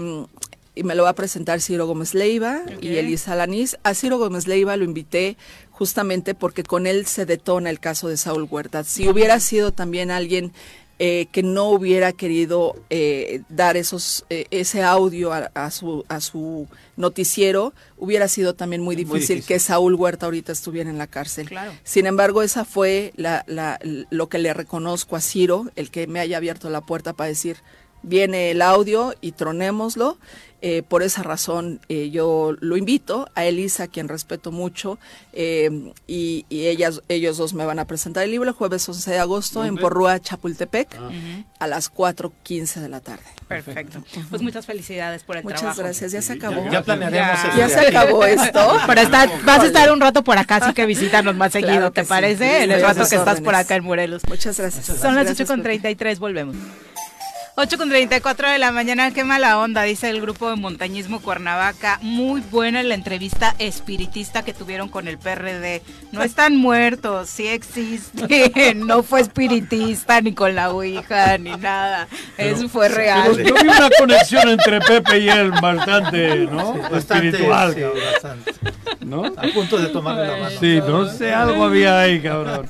y me lo va a presentar Ciro Gómez Leiva y. Elisa Lanís. A Ciro Gómez Leiva lo invité justamente porque con él se detona el caso de Saúl Huerta. Si hubiera sido también alguien eh, que no hubiera querido eh, dar esos eh, ese audio a, a su a su noticiero, hubiera sido también muy Muy difícil, difícil. que Saúl Huerta ahorita estuviera en la cárcel. Claro. Sin embargo, esa fue la, la- lo que le reconozco a Ciro, el que me haya abierto la puerta para decir, viene el audio y tronémoslo. Eh, por esa razón eh, yo lo invito a Elisa, a quien respeto mucho, eh, y, y ellas, ellos dos me van a presentar el libro el jueves 11 de agosto en ¿Dónde? Porrúa, Chapultepec, Ah. a las 4.15 de la tarde. Perfecto. Pues muchas felicidades por el Muchas trabajo. gracias, ya se acabó. Ya planearemos. Ya. este, Ya se aquí. acabó esto. Pero está, vas a estar un rato por acá, así que visítanos más Claro seguido, ¿te sí. parece? En el rato que estás por acá en Morelos. Muchas gracias. Son las Gracias, 8 con Pepe. 33, volvemos. 8 con 34 de la mañana, qué mala onda, dice el grupo de montañismo Cuernavaca. Muy buena la entrevista espiritista que tuvieron con el PRD. No están muertos, sí existe. No fue espiritista, ni con la Ouija, ni nada. Eso fue real. Yo vi una conexión entre Pepe y él bastante, ¿no? Bastante, Espiritual, sí, bastante. ¿No? A punto de tomarle la mano. Sí, no sé, algo había ahí, cabrón.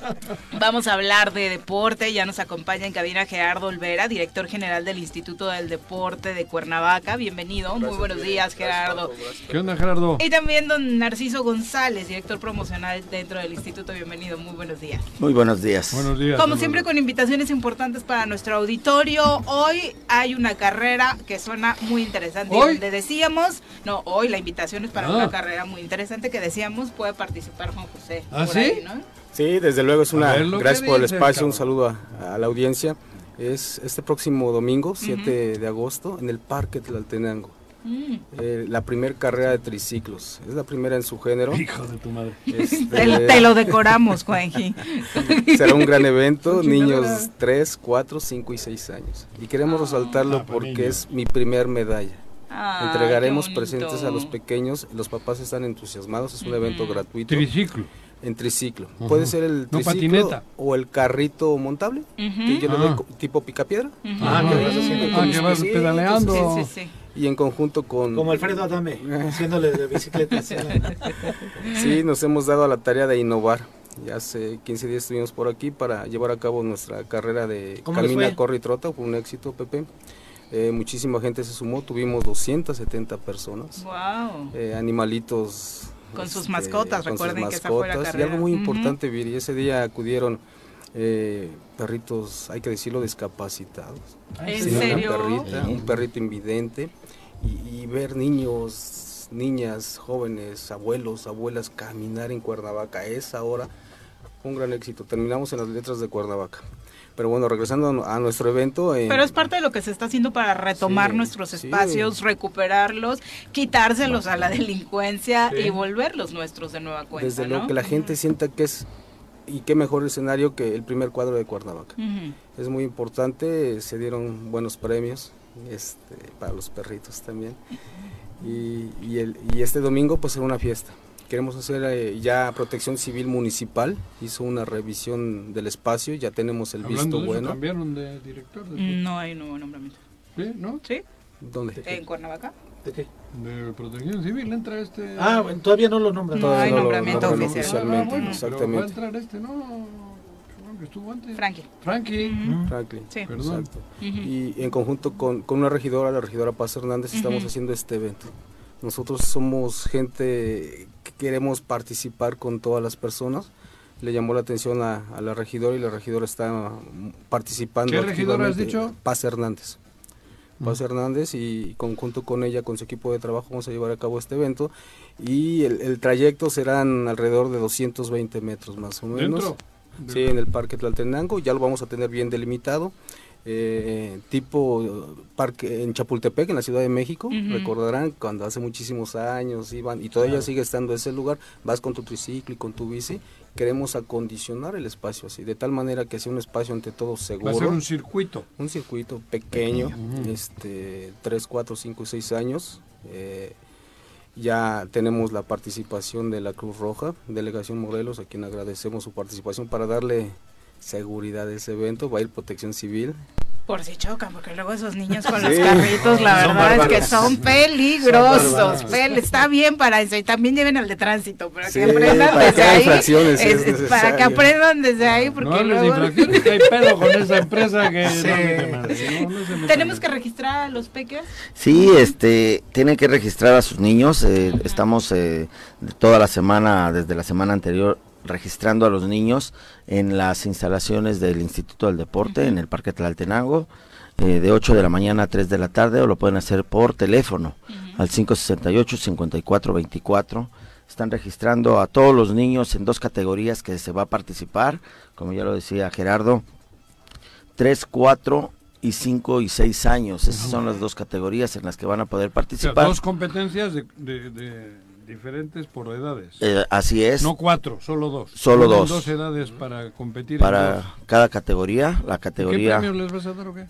Vamos a hablar de deporte. Ya nos acompaña en cabina Gerardo Olvera, director general del Instituto del Deporte de Cuernavaca. Bienvenido. Muy buenos días, Gerardo. ¿Qué onda, Gerardo? Y también don Narciso González, director promocional dentro del instituto. Bienvenido, muy buenos días. Muy buenos días. Buenos días. Como siempre con invitaciones importantes para nuestro auditorio, hoy hay una carrera que suena muy interesante. ¿Hoy? Donde decíamos, no, hoy la invitación es para Ah. una carrera muy interesante que decíamos puede participar Juan José. ¿Ah, por sí? ahí, ¿no? Sí, desde luego es una. ver Gracias por el espacio, un saludo a, a la audiencia. Es este próximo domingo, 7 de agosto, en el Parque Tlaltenango. Mm. Eh, la primera carrera de triciclos. Es la primera en su género. Hijo de tu madre. Este, Te, te lo decoramos, Juanji. será un gran evento, niños 3, 4, 5 y 6 años. Y queremos resaltarlo Ah, para porque niños. es mi primer medalla. Entregaremos presentes a los pequeños, los papás están entusiasmados, es un evento gratuito Triciclo. en triciclo. Ujú. Puede ser el No triciclo patineta. o el carrito montable, Ujú. que yo le doy Ah. tipo picapiedra. Ah, que vas haciendo Ah, que vas pedaleando. Sí, sí, sí. y en conjunto con... Como Alfredo Adame, haciéndole de bicicleta. Sí, nos hemos dado a la tarea de innovar. Ya hace 15 días estuvimos por aquí para llevar a cabo nuestra carrera de ¿Cómo les Camina? Corre y Trota, fue un éxito, Pepe. Eh, muchísima gente se sumó, tuvimos 270 personas. Wow. eh, animalitos. Con sus este, mascotas, con sus recuerden que esa fue la mascotas. Y carrera. algo muy importante, Viri, ese día acudieron eh, perritos, hay que decirlo, discapacitados. ¿En Sí, una perrita, un perrito invidente y, y ver niños, niñas, jóvenes, abuelos, abuelas caminar en Cuernavaca a esa hora, un gran éxito. Terminamos en las letras de Cuernavaca. Pero bueno, regresando a nuestro evento. eh, Pero es parte de lo que se está haciendo para retomar Sí, nuestros sí. espacios, recuperarlos, quitárselos a la delincuencia y volverlos nuestros de nueva cuenta. desde ¿no? lo que la gente sienta que es, y qué mejor escenario que el primer cuadro de Cuernavaca. Es muy importante, se dieron buenos premios este, para los perritos también. Y, y el, y este domingo pues será una fiesta. Queremos hacer eh, ya protección civil municipal, hizo una revisión del espacio, ya tenemos el Hablando visto de eso, bueno. cambiaron de director. de- No hay nuevo nombramiento. ¿Sí? ¿No? ¿Sí? ¿Dónde? ¿En Cuernavaca? ¿De qué? De protección civil entra este... Ah, bueno, todavía no lo nombran. No Todavía hay lo nombramiento nombran oficial. oficialmente, Ah, bueno, exactamente. Pero va a entrar este, ¿no? que estuvo antes? Frankie. Frankie. Franklin. Sí. Perdón. Exacto. Y en conjunto con, con una regidora, la regidora Paz Hernández, estamos haciendo este evento. Nosotros somos gente queremos participar con todas las personas. Le llamó la atención a, a la regidora y la regidora está mm, participando. ¿Qué regidora has dicho? Paz Hernández. Paz Hernández y conjunto con ella, con su equipo de trabajo, vamos a llevar a cabo este evento. Y el, el trayecto serán alrededor de 220 metros más o menos. ¿Dentro? Sí, en el Parque Tlaltenango, ya lo vamos a tener bien delimitado. Eh, tipo parque en Chapultepec, en la Ciudad de México, recordarán cuando hace muchísimos años iban, y todavía sigue estando ese lugar, vas con tu triciclo y con tu bici, queremos acondicionar el espacio así, de tal manera que sea un espacio ante todo Va a seguro, ser un circuito. un circuito pequeño, este, 3, 4, 5, 6 años. eh, ya tenemos la participación de la Cruz Roja, Delegación Morelos, a quien agradecemos su participación para darle seguridad a ese evento. Va a ir Protección Civil. Por si chocan, porque luego esos niños con Sí. los carritos, la Son verdad es que son peligrosos. Pel- está bien para eso. Y también lleven al de tránsito, para Sí, que aprendan para que desde ahí. es Es- para que aprendan desde ahí, porque no de luego infracciones, hay pedo con esa empresa que Sí. no no, no tenemos que registrar a los peques. Sí, este, tienen que registrar a sus niños. eh, estamos eh, de toda la semana, desde la semana anterior, registrando a los niños en las instalaciones del Instituto del Deporte, en el Parque Tlaltenango, eh, de 8 de la mañana a 3 de la tarde, o lo pueden hacer por teléfono al 568-5424. Están registrando a todos los niños en dos categorías que se va a participar, como ya lo decía Gerardo, 3, 4 y 5 y 6 años. Esas son las dos categorías en las que van a poder O sea, participar. dos competencias de, de- de diferentes por edades. Eh, así es, No cuatro, solo dos. Solo Tienen dos. dos edades para competir. para cada categoría. La ¿Qué categoría... premios les vas a dar o qué?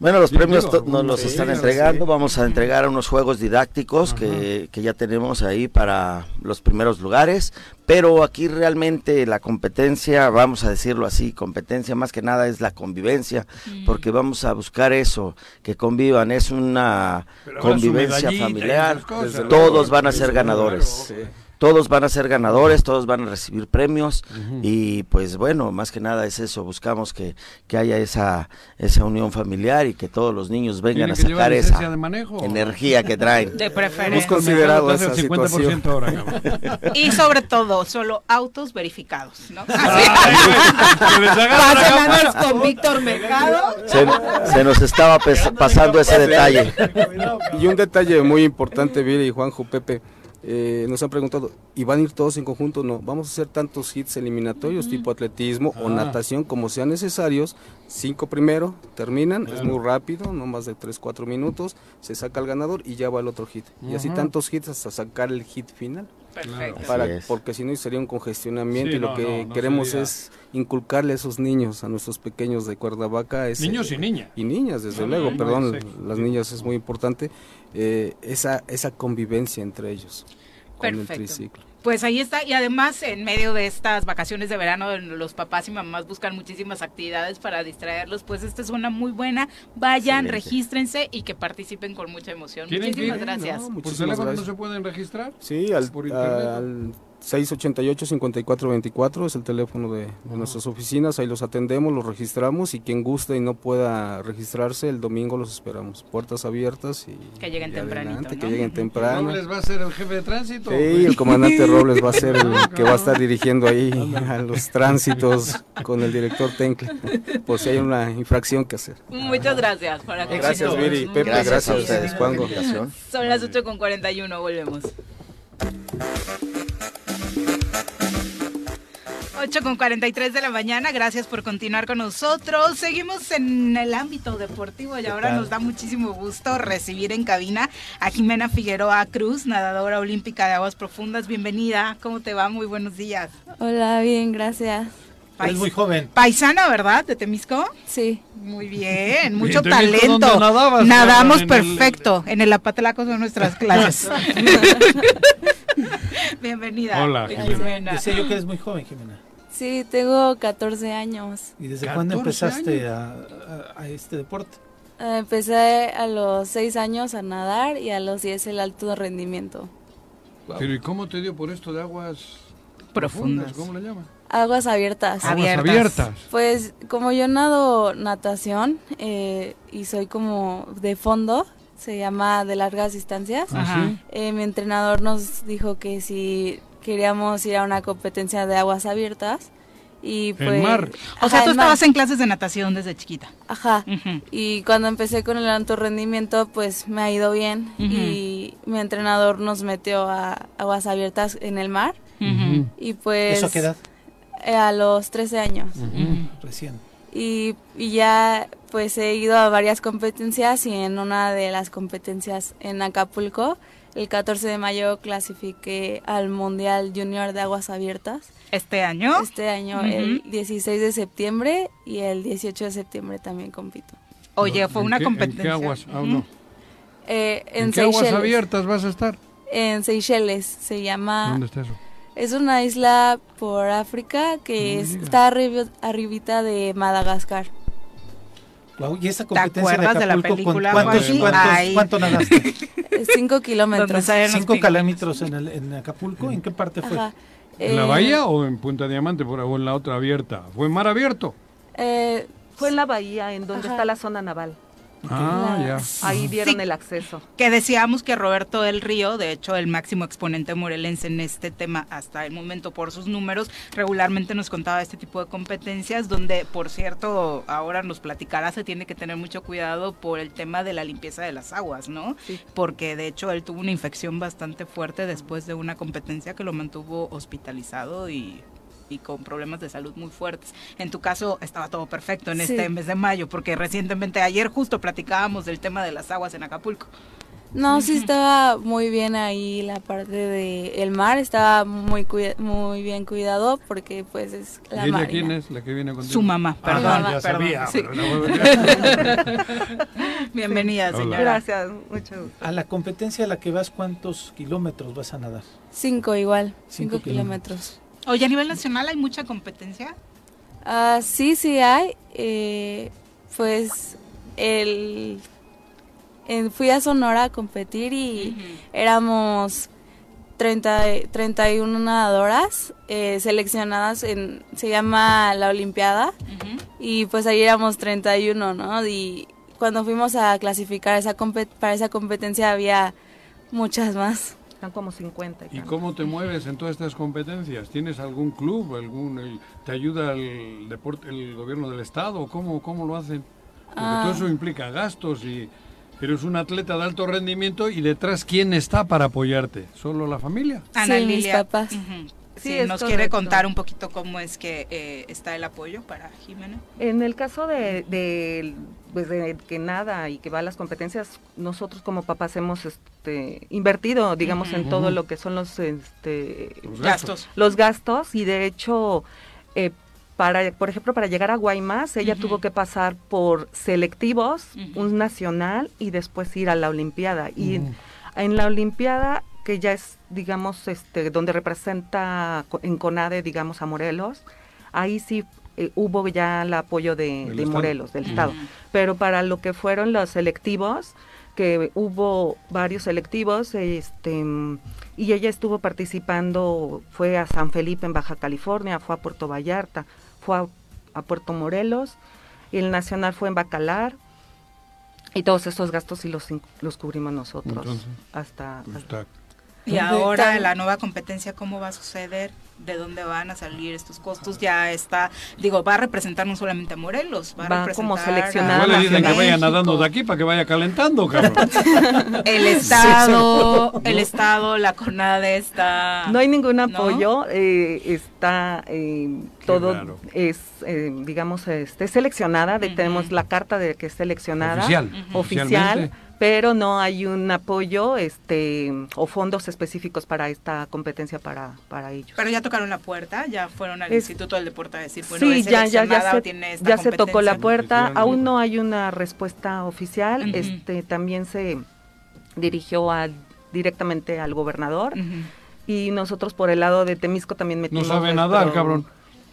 Bueno, los premios digo, nos los están sí. entregando. Vamos a entregar unos juegos didácticos que, que ya tenemos ahí para los primeros lugares. Pero aquí realmente la competencia, vamos a decirlo así, competencia más que nada es la convivencia, porque vamos a buscar eso, que convivan. Es una convivencia familiar. cosas. Todos luego, van a ser ganadores. Todos van a ser ganadores, todos van a recibir premios y pues bueno, más que nada es eso, buscamos que, que haya esa, esa unión familiar y que todos los niños vengan ¿Tienen a sacar esa de manejo? energía que traen. De Hemos preferencia. considerado Te hace esa el 50% situación. ahora, cabrón. Y sobre todo, solo autos verificados, ¿no? Pasen con Víctor Mercado. Se, se nos estaba pasando ese detalle. Y un detalle muy importante, Viri y Juanjo, Pepe. Eh, nos han preguntado, ¿y van a ir todos en conjunto? No, vamos a hacer tantos hits eliminatorios tipo atletismo o Ah. natación como sean necesarios. Cinco primero, terminan, es muy rápido, no más de 3, 4 minutos, se saca el ganador y ya va el otro hit. Y así tantos hits hasta sacar el hit final. Perfecto. Para, es. porque si no sería un congestionamiento Sí, y lo no, que no, no queremos sería- es inculcarle a esos niños, a nuestros pequeños de Cuernavaca. ese- Niños y niñas. y niñas, desde No, luego, no, perdón, sí. las niñas es muy importante, eh, esa, esa convivencia entre ellos con el triciclo. Pues ahí está, y además en medio de estas vacaciones de verano, los papás y mamás buscan muchísimas actividades para distraerlos, pues esta es una muy buena. Vayan, Excelente. regístrense y que participen con mucha emoción. ¿Tienen que Muchísimas ir? gracias. No, ¿Por teléfono no se pueden registrar? Sí, al, Por internet. al 688-5424 es el teléfono de, de nuestras oficinas, ahí los atendemos, los registramos y quien guste y no pueda registrarse, el domingo los esperamos, puertas abiertas y Que lleguen y tempranito, adelante, ¿no? que lleguen temprano. ¿Robles va a ser el jefe de tránsito? Sí, el comandante Robles va a ser el que va a estar dirigiendo ahí a los tránsitos con el director Tencle, por si hay una infracción que hacer. Muchas gracias. Para que Gracias. Viri, Pepe, Gracias, gracias, a ustedes por invitación. Son las 8 con 41, volvemos. 8 con 43 de la mañana, gracias por continuar con nosotros. Seguimos en el ámbito deportivo y ahora nos da muchísimo gusto recibir en cabina a Jimena Figueroa Cruz, nadadora olímpica de aguas profundas. Bienvenida, ¿cómo te va? Muy buenos días. Hola, bien, gracias. Es muy joven. Paisana, ¿verdad? ¿De Temisco? Sí. Muy bien, mucho ¿En Temisco talento. nadabas, Nadamos cabrón? En el- perfecto. En el Apatlaco son nuestras clases. Bienvenida. Hola, Jimena. Decía yo que eres muy joven, Jimena. Sí, tengo 14 años. ¿Y desde cuándo 14 empezaste a, a- a este deporte? Eh, Empecé a los 6 años a nadar y a los 10 el alto rendimiento. Pero ¿y cómo te dio por esto de aguas Profundas. ¿Cómo le llaman? Aguas abiertas. Aguas Abiertas. abiertas. Pues como yo nado natación eh, y soy como de fondo, se llama de largas distancias, Ajá. ¿Ah, eh, mi entrenador nos dijo que si queríamos ir a una competencia de aguas abiertas y pues... mar. O sea, tú mar. estabas en clases de natación desde chiquita. Ajá. Y cuando empecé con el alto rendimiento, pues me ha ido bien y mi entrenador nos metió a aguas abiertas en el mar Ujú. y pues... ¿Eso a qué edad? eh, a los 13 años. Recién. Y, y ya pues he ido a varias competencias y en una de las competencias en Acapulco, el 14 de mayo clasifiqué al Mundial Junior de Aguas Abiertas. Este año. Este año, el 16 de septiembre y el 18 de septiembre también compito. Oye, fue ¿En una qué- competencia. ¿En qué aguas? Ah, no. Eh, en, ¿En qué aguas Seychelles. abiertas vas a estar? En Seychelles se llama... ¿Dónde está eso? Es una isla por África que No está arri- arribita de Madagascar. Guau, ¿Y esa ¿Te competencia acuerdas de de la Acapulco, ¿con película, cuántos, Ay. cuánto nadaste? Cinco kilómetros. ¿Cinco kilómetros en, el- en Acapulco? ¿En qué parte fue? Ajá. ¿En la Eh, bahía o en Punta Diamante por, o en la otra abierta? ¿Fue en mar abierto? eh, Fue en la bahía, en donde Ajá. está la zona naval. Ah, La- ya. Ahí dieron Sí. el acceso. Que decíamos que Roberto del Río, de hecho el máximo exponente morelense en este tema hasta el momento por sus números, regularmente nos contaba este tipo de competencias donde, por cierto, ahora nos platicará, se tiene que tener mucho cuidado por el tema de la limpieza de las aguas, ¿no? Sí. Porque de hecho él tuvo una infección bastante fuerte después de una competencia que lo mantuvo hospitalizado y y con problemas de salud muy fuertes. En tu caso estaba todo perfecto en Sí. este mes de mayo, porque recientemente ayer justo platicábamos del tema de las aguas en Acapulco. no, sí estaba muy bien ahí la parte de el mar, estaba muy muy bien cuidado porque pues es la ¿Y ella marina. quién es la que viene contigo? Su mamá, Ah, perdón, ya perdón. sabía. Sí. Bienvenida, señora. Gracias, mucho gusto. A la competencia a la que vas, ¿cuántos kilómetros vas a nadar? Cinco igual, Cinco cinco, kilómetros. Oye, a nivel nacional hay mucha competencia. Ah, sí, sí hay. eh, pues el fui a Sonora a competir y éramos 30, y- 31 nadadoras eh, seleccionadas en, se llama la Olimpiada y pues ahí éramos 31, ¿no? Y cuando fuimos a clasificar esa compet- para esa competencia había muchas más. Están como 50. ¿Y cómo te mueves en todas estas competencias? ¿Tienes algún club? algún el- ¿Te ayuda el, deporte, el gobierno del estado? ¿Cómo, cómo lo hacen? Porque Ah. todo eso implica gastos y eres un atleta de alto rendimiento y detrás ¿quién está para apoyarte? ¿Solo la familia? Ana Sí, mis Lilia. papás. Ujú. Sí, Sí, es nos quiere contar un poquito cómo es que eh, está el apoyo para Jimena. En el caso de, de, pues, de que nada y que va a las competencias, nosotros como papás hemos este, invertido, digamos, en todo lo que son los, este, Los Gastos. los gastos. Y de hecho, eh, para, por ejemplo, para llegar a Guaymas, ella tuvo que pasar por selectivos, un nacional y después ir a la Olimpiada. Y en la Olimpiada, que ya es, digamos, este, donde representa en CONADE, digamos, a Morelos, ahí sí eh, hubo ya el apoyo de. Morelos, del. Estado. Pero para lo que fueron los selectivos, que hubo varios selectivos, este, y ella estuvo participando, fue a San Felipe en Baja California, fue a Puerto Vallarta, fue a, a Puerto Morelos, y el nacional fue en Bacalar, y todos esos gastos sí los, los cubrimos nosotros Entonces, hasta, pues, hasta- Y ¿Dónde ahora la nueva competencia, ¿cómo va a suceder? ¿De dónde van a salir estos costos? Ya está, digo, va a representar no solamente a Morelos, va a representar como seleccionada Igual le dicen que nacional. vaya México. nadando de aquí para que vaya calentando, cabrón. El Estado, el Estado, la CONADE está... No hay ningún ¿No? apoyo, eh, está eh, todo es, eh, digamos, este, seleccionada, de- tenemos la carta de que es seleccionada, Oficial. Oficial. Pero no hay un apoyo, este, o fondos específicos para esta competencia para, para ellos. Pero ya tocaron la puerta, ya fueron al Es- Instituto del Deporte a decir, bueno, sí, ya, ya, ya se, tiene esta ya se tocó la puerta, aún ¿no? no hay una respuesta oficial, este, también se dirigió a, directamente al gobernador y nosotros por el lado de Temisco también No metimos sabe nadar, cabrón.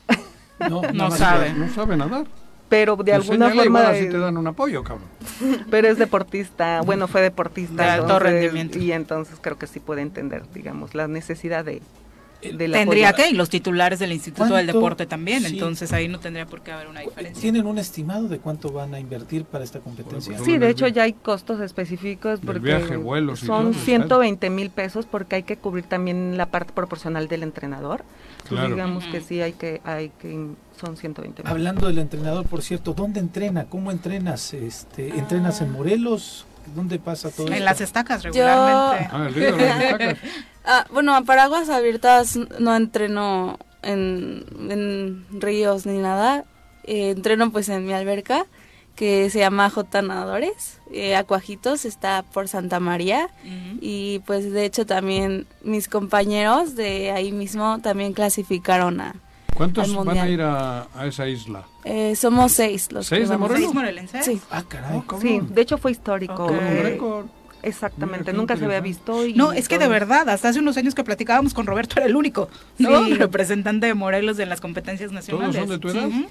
No, No sabe. No sabe nadar. Pero de alguna Enséñale, forma eh, te dan un apoyo, cabrón. pero es deportista bueno fue deportista De alto entonces, rendimiento. y entonces creo que sí puede entender digamos la necesidad de, del Tendría apoyo. que, y los titulares del Instituto del. Deporte también, Sí. entonces ahí no tendría por qué haber una diferencia. ¿Tienen un estimado de cuánto van a invertir para esta competencia? Bueno, Sí, de hecho ya hay costos específicos porque viaje, vuelos y son todo, 120 mil pesos porque hay que cubrir también la parte proporcional del entrenador. Claro. digamos que sí hay que hay que son 120 mil. Hablando del entrenador, por cierto, ¿dónde entrena? ¿Cómo entrenas? Este, ¿Entrenas en Morelos? ¿Dónde pasa todo En esto? las estacas regularmente. Ah, el río de las Estacas. Ah, bueno, para aguas abiertas no entreno en, en ríos ni nada. Eh, entreno pues en mi alberca que se llama J Nadadores. Eh, Acuajitos está por Santa María. Y pues de hecho también mis compañeros de ahí mismo también clasificaron a... ¿Cuántos Al van a ir a, a esa isla? eh, somos seis los ¿Seis que de. Morelos? ¿Seis morelenses? Sí. Ah, caray. Sí, de hecho fue histórico. Un eh, récord. Exactamente, nunca se había visto. y No, es que de todos- verdad, hasta hace unos años que platicábamos con Roberto era el único, ¿no? Sí. Representante de Morelos en las competencias nacionales. son de tu edad? Ujú.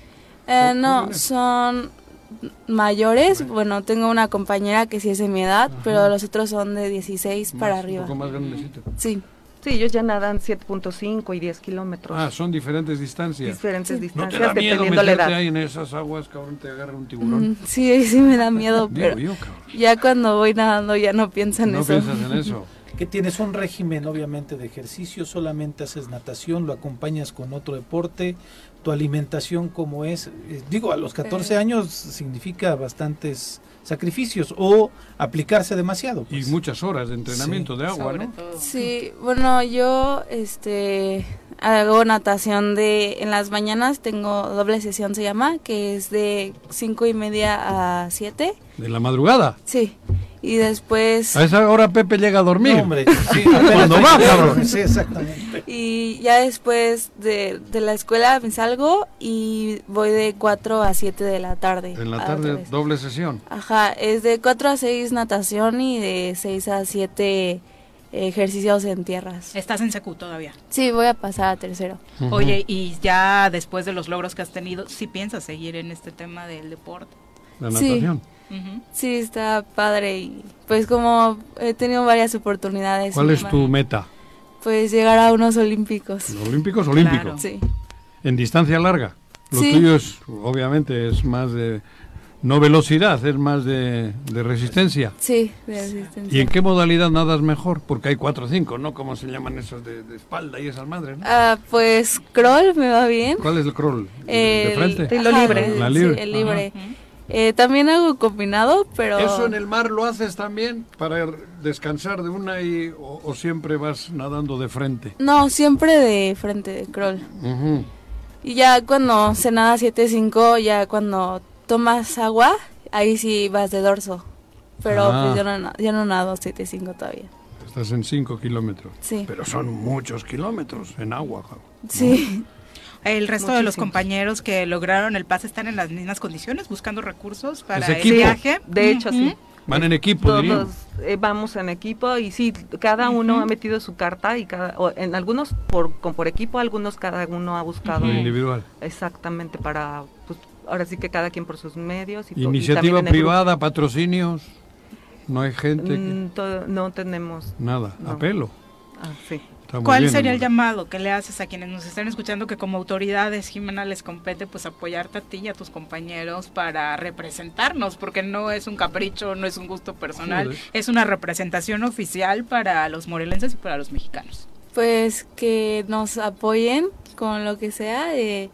Eh, ¿O no, son mayores. Bueno, tengo una compañera que sí es de mi edad, pero los otros son de 16 para arriba. Un poco más grandecito. Sí. Sí, ellos ya nadan 7.5 y 10 kilómetros. Ah, son diferentes distancias. diferentes ¿No te distancias da miedo dependiendo la edad. ahí en esas aguas, cabrón, te agarra un tiburón? Mm, Sí, sí me da miedo, Digo pero yo, cabrón. ya cuando voy nadando ya no pienso en No eso. piensas en eso. Que tienes un régimen, obviamente, de ejercicio, solamente haces natación, lo acompañas con otro deporte, tu alimentación como es, Eh, digo, a los 14 Eh. años significa bastantes sacrificios o aplicarse demasiado. Y pues. muchas horas de entrenamiento de agua, ¿no? todo. Sí, bueno, yo este hago natación de en las mañanas tengo doble sesión se llama que es de cinco y media a siete De la madrugada. sí y después A esa hora Pepe llega a dormir. No, hombre, sí, Cuando va, cabrón. Sí, exactamente. y ya después de, de la escuela me salgo y voy de 4 a 7 de la tarde. En la tarde, doble sesión. Ajá, es de 4 a 6 natación y de 6 a 7 ejercicios en tierras. Estás en secu todavía. Sí, voy a pasar a tercero. Oye, y ya después de los logros que has tenido, ¿sí piensas seguir en este tema del deporte? La Sí. Ujú. Sí, está padre y pues como he tenido varias oportunidades. ¿Cuál es tu meta? Pues llegar a unos olímpicos. ¿Los olímpicos? Olímpicos. Claro. Sí. En distancia larga. Lo Sí. tuyo es, obviamente, es más de, no velocidad, es más de, de resistencia. Sí, de resistencia. ¿Y en qué modalidad nadas mejor? Porque hay cuatro o cinco, ¿no? ¿Cómo se llaman esos de, de espalda y esas madres, no? Ah, pues crawl me va bien. ¿Cuál es el crawl? ¿De- ¿De El- frente? Estilo ajá, libre. el- La sí, libre. el libre. Eh, también hago combinado, pero... ¿Eso en el mar lo haces también para descansar de una y, o, o siempre vas nadando de frente? No, siempre de frente de crawl. Ujú. Y ya cuando se nada 7.5, ya cuando tomas agua, ahí sí vas de dorso. Pero Ah. pues yo no, yo no nado 7.5 todavía. Estás en 5 kilómetros. Sí. Pero son muchos kilómetros en agua. cabrón. Sí. El resto de los compañeros que lograron el pase están en las mismas condiciones, buscando recursos para Es el viaje. De hecho, sí. Van en equipo, Todos eh, vamos en equipo y sí, cada uno ha metido su carta y cada, o en algunos por, con, por equipo, algunos cada uno ha buscado Ujú. Individual. exactamente para, pues, ahora sí que cada quien por sus medios. Y Iniciativa privada, patrocinios. No hay gente. que- Mm, todo- no tenemos. Nada, a no. pelo. ah, sí. ¿Cuál bien, sería el llamado que le haces a quienes nos están escuchando que como autoridades, Jimena, les compete pues apoyarte a ti y a tus compañeros para representarnos? Porque no es un capricho, no es un gusto personal, Joder. es una representación oficial para los morelenses y para los mexicanos. Pues que nos apoyen con lo que sea. eh,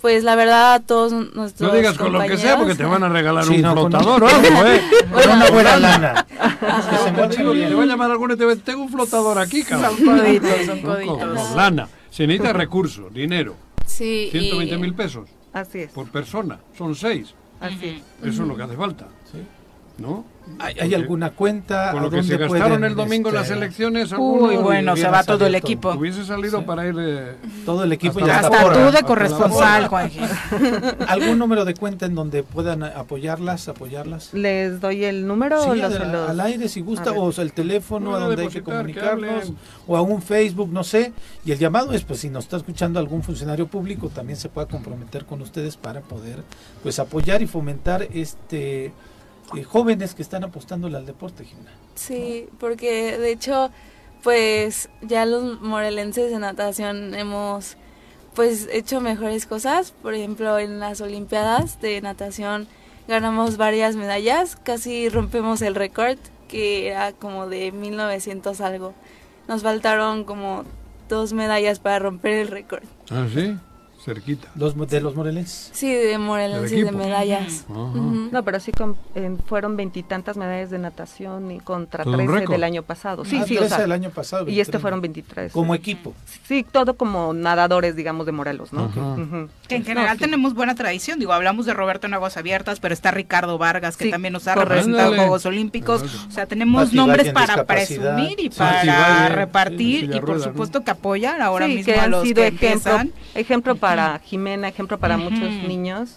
pues la verdad a todos nuestros No digas con lo que sea porque te van a regalar Sí, un no, con- flotador o algo, ¿eh? Con una buena lana. Te te va a llamar alguno y te va a decir, tengo un flotador aquí, cabrón. Son coditos, son Son co- coditos. Lana. Se necesita recursos, dinero. Sí. y- 120 mil pesos Así es. por persona. Son seis. Así es. Eso es lo que hace falta. ¿No? ¿Hay, hay alguna cuenta? Con ¿A lo que se gastaron el domingo en las este, elecciones, Uy, bueno, se va todo el equipo. hubiese salido para ir... eh, Todo el equipo Hasta ya la está Hasta tú de corresponsal. Juanji. ¿Algún número de cuenta en donde puedan apoyarlas, apoyarlas? ¿Les doy el número o Sí, los, los- al aire si gusta, o sea, el teléfono a donde hay que comunicarnos, o a un Facebook, no sé. Y el llamado es, pues, si nos está escuchando algún funcionario público, también se pueda comprometer con ustedes para poder, pues, apoyar y fomentar este eh, jóvenes que están apostándole al deporte, Jimena. Sí, porque de hecho, pues ya los morelenses de natación hemos pues hecho mejores cosas. Por ejemplo, en las Olimpiadas de natación ganamos varias medallas, casi rompemos el récord que era como de 1900 algo. Nos faltaron como dos medallas para romper el récord. ¿Ah, sí? Cerquita. Los, de los morelenses. Sí, de morelenses de medallas. No, pero sí con- en- fueron veintitantas medallas de natación y contra Todo un 13 récord. del año pasado. Sí, Ah, sí, o 13 sea, del año pasado. y este 23. fueron 23. Como equipo. Sí, todo como nadadores, digamos, de Morelos, ¿no? Que en general No, sí. tenemos buena tradición. Digo, hablamos de Roberto en Aguas Abiertas, pero está Ricardo Vargas, que Sí, también nos ha representado en. Juegos Olímpicos. O sea, tenemos nombres para presumir y para repartir sí, y por supuesto que apoyar ahora Sí, mismo que a han los sido que ejemplo, empiezan. ejemplo para Jimena, ejemplo para Ujú. muchos niños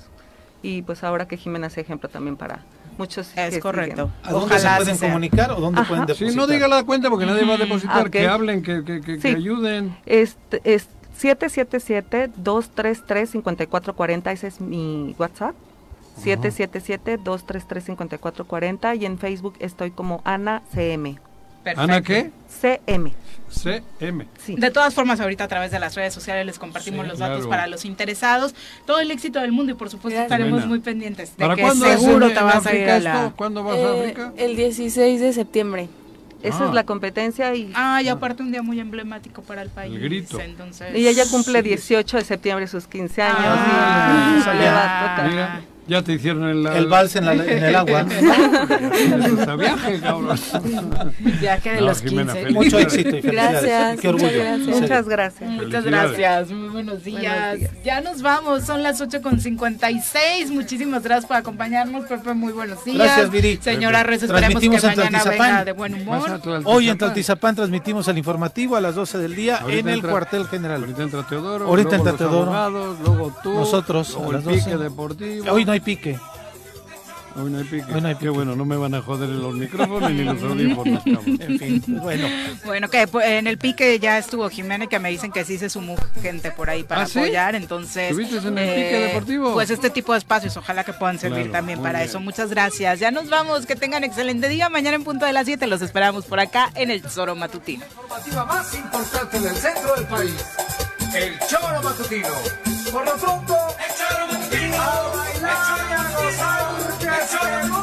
y pues ahora que Jimena sea ejemplo también para muchos. que Es siguen. correcto. ¿A dónde Ojalá se pueden sea. comunicar o dónde Ajá. pueden Sí, depositar? no diga la cuenta porque nadie va a depositar. Ah, ok. Que hablen, que, que, que, que Sí. ayuden. Este es 777-233-5440, ese es mi WhatsApp. 777-233-5440 y en Facebook estoy como Ana CM. Perfecto. ¿Ana qué? CM, CM. sí. De todas formas, ahorita a través de las redes sociales les compartimos Sí, los datos claro. para los interesados. Todo el éxito del mundo y por supuesto Gracias. estaremos Buena. muy pendientes de ¿Para que seguro te vas a ir a la... esto? ¿Cuándo vas a Eh, África? el 16 de septiembre. Esa Ah. es la competencia y, Ah, y aparte un día muy emblemático para el país. grito. Entonces... y ella cumple 18 de septiembre sus 15 años Ah, y ya. le va a tocar. Mira, ya te hicieron el, El vals en, la- en el agua. Viaje, cabrón. Viaje de No, los Jimena, 15. feliz. Mucho éxito y. Gracias, Qué orgullo. muchas gracias. Muchas gracias. Muchas Felicidades. gracias, muy buenos días. Buenos días. Ya nos vamos, son las 8 con 56. Muchísimas gracias por acompañarnos, Pepe. Muy buenos días. Gracias, Viri. Señora Reyes, esperemos que Transmitimos en mañana venga de buen humor. Hoy en Tlaltizapán transmitimos el informativo a las 12 del día Ahorita en el entra- cuartel general. Ahorita entra Teodoro. Ahorita luego entra los Teodoro. abogados, luego tú. Nosotros, luego a el las 12. pique deportivo. Hoy no hay pique. Hoy no hay pique. Hoy no hay Qué pique. bueno, no me van a joder en los micrófonos ni los audífonos. En fin, bueno. Bueno, que pues, en el pique ya estuvo Jimena, que me dicen que sí se sumó gente por ahí para ¿Ah, sí? apoyar. Entonces, eh, ¿Estuviste en el pique deportivo? Pues este tipo de espacios, ojalá que puedan servir Claro, también para bien. eso. Muchas gracias. Ya nos vamos, que tengan excelente día. Mañana en punto de las 7 los esperamos por acá en el Tesoro Matutino. informativa más importante del centro del país. El Choro Matutino. Por lo pronto, el Choro Let's go.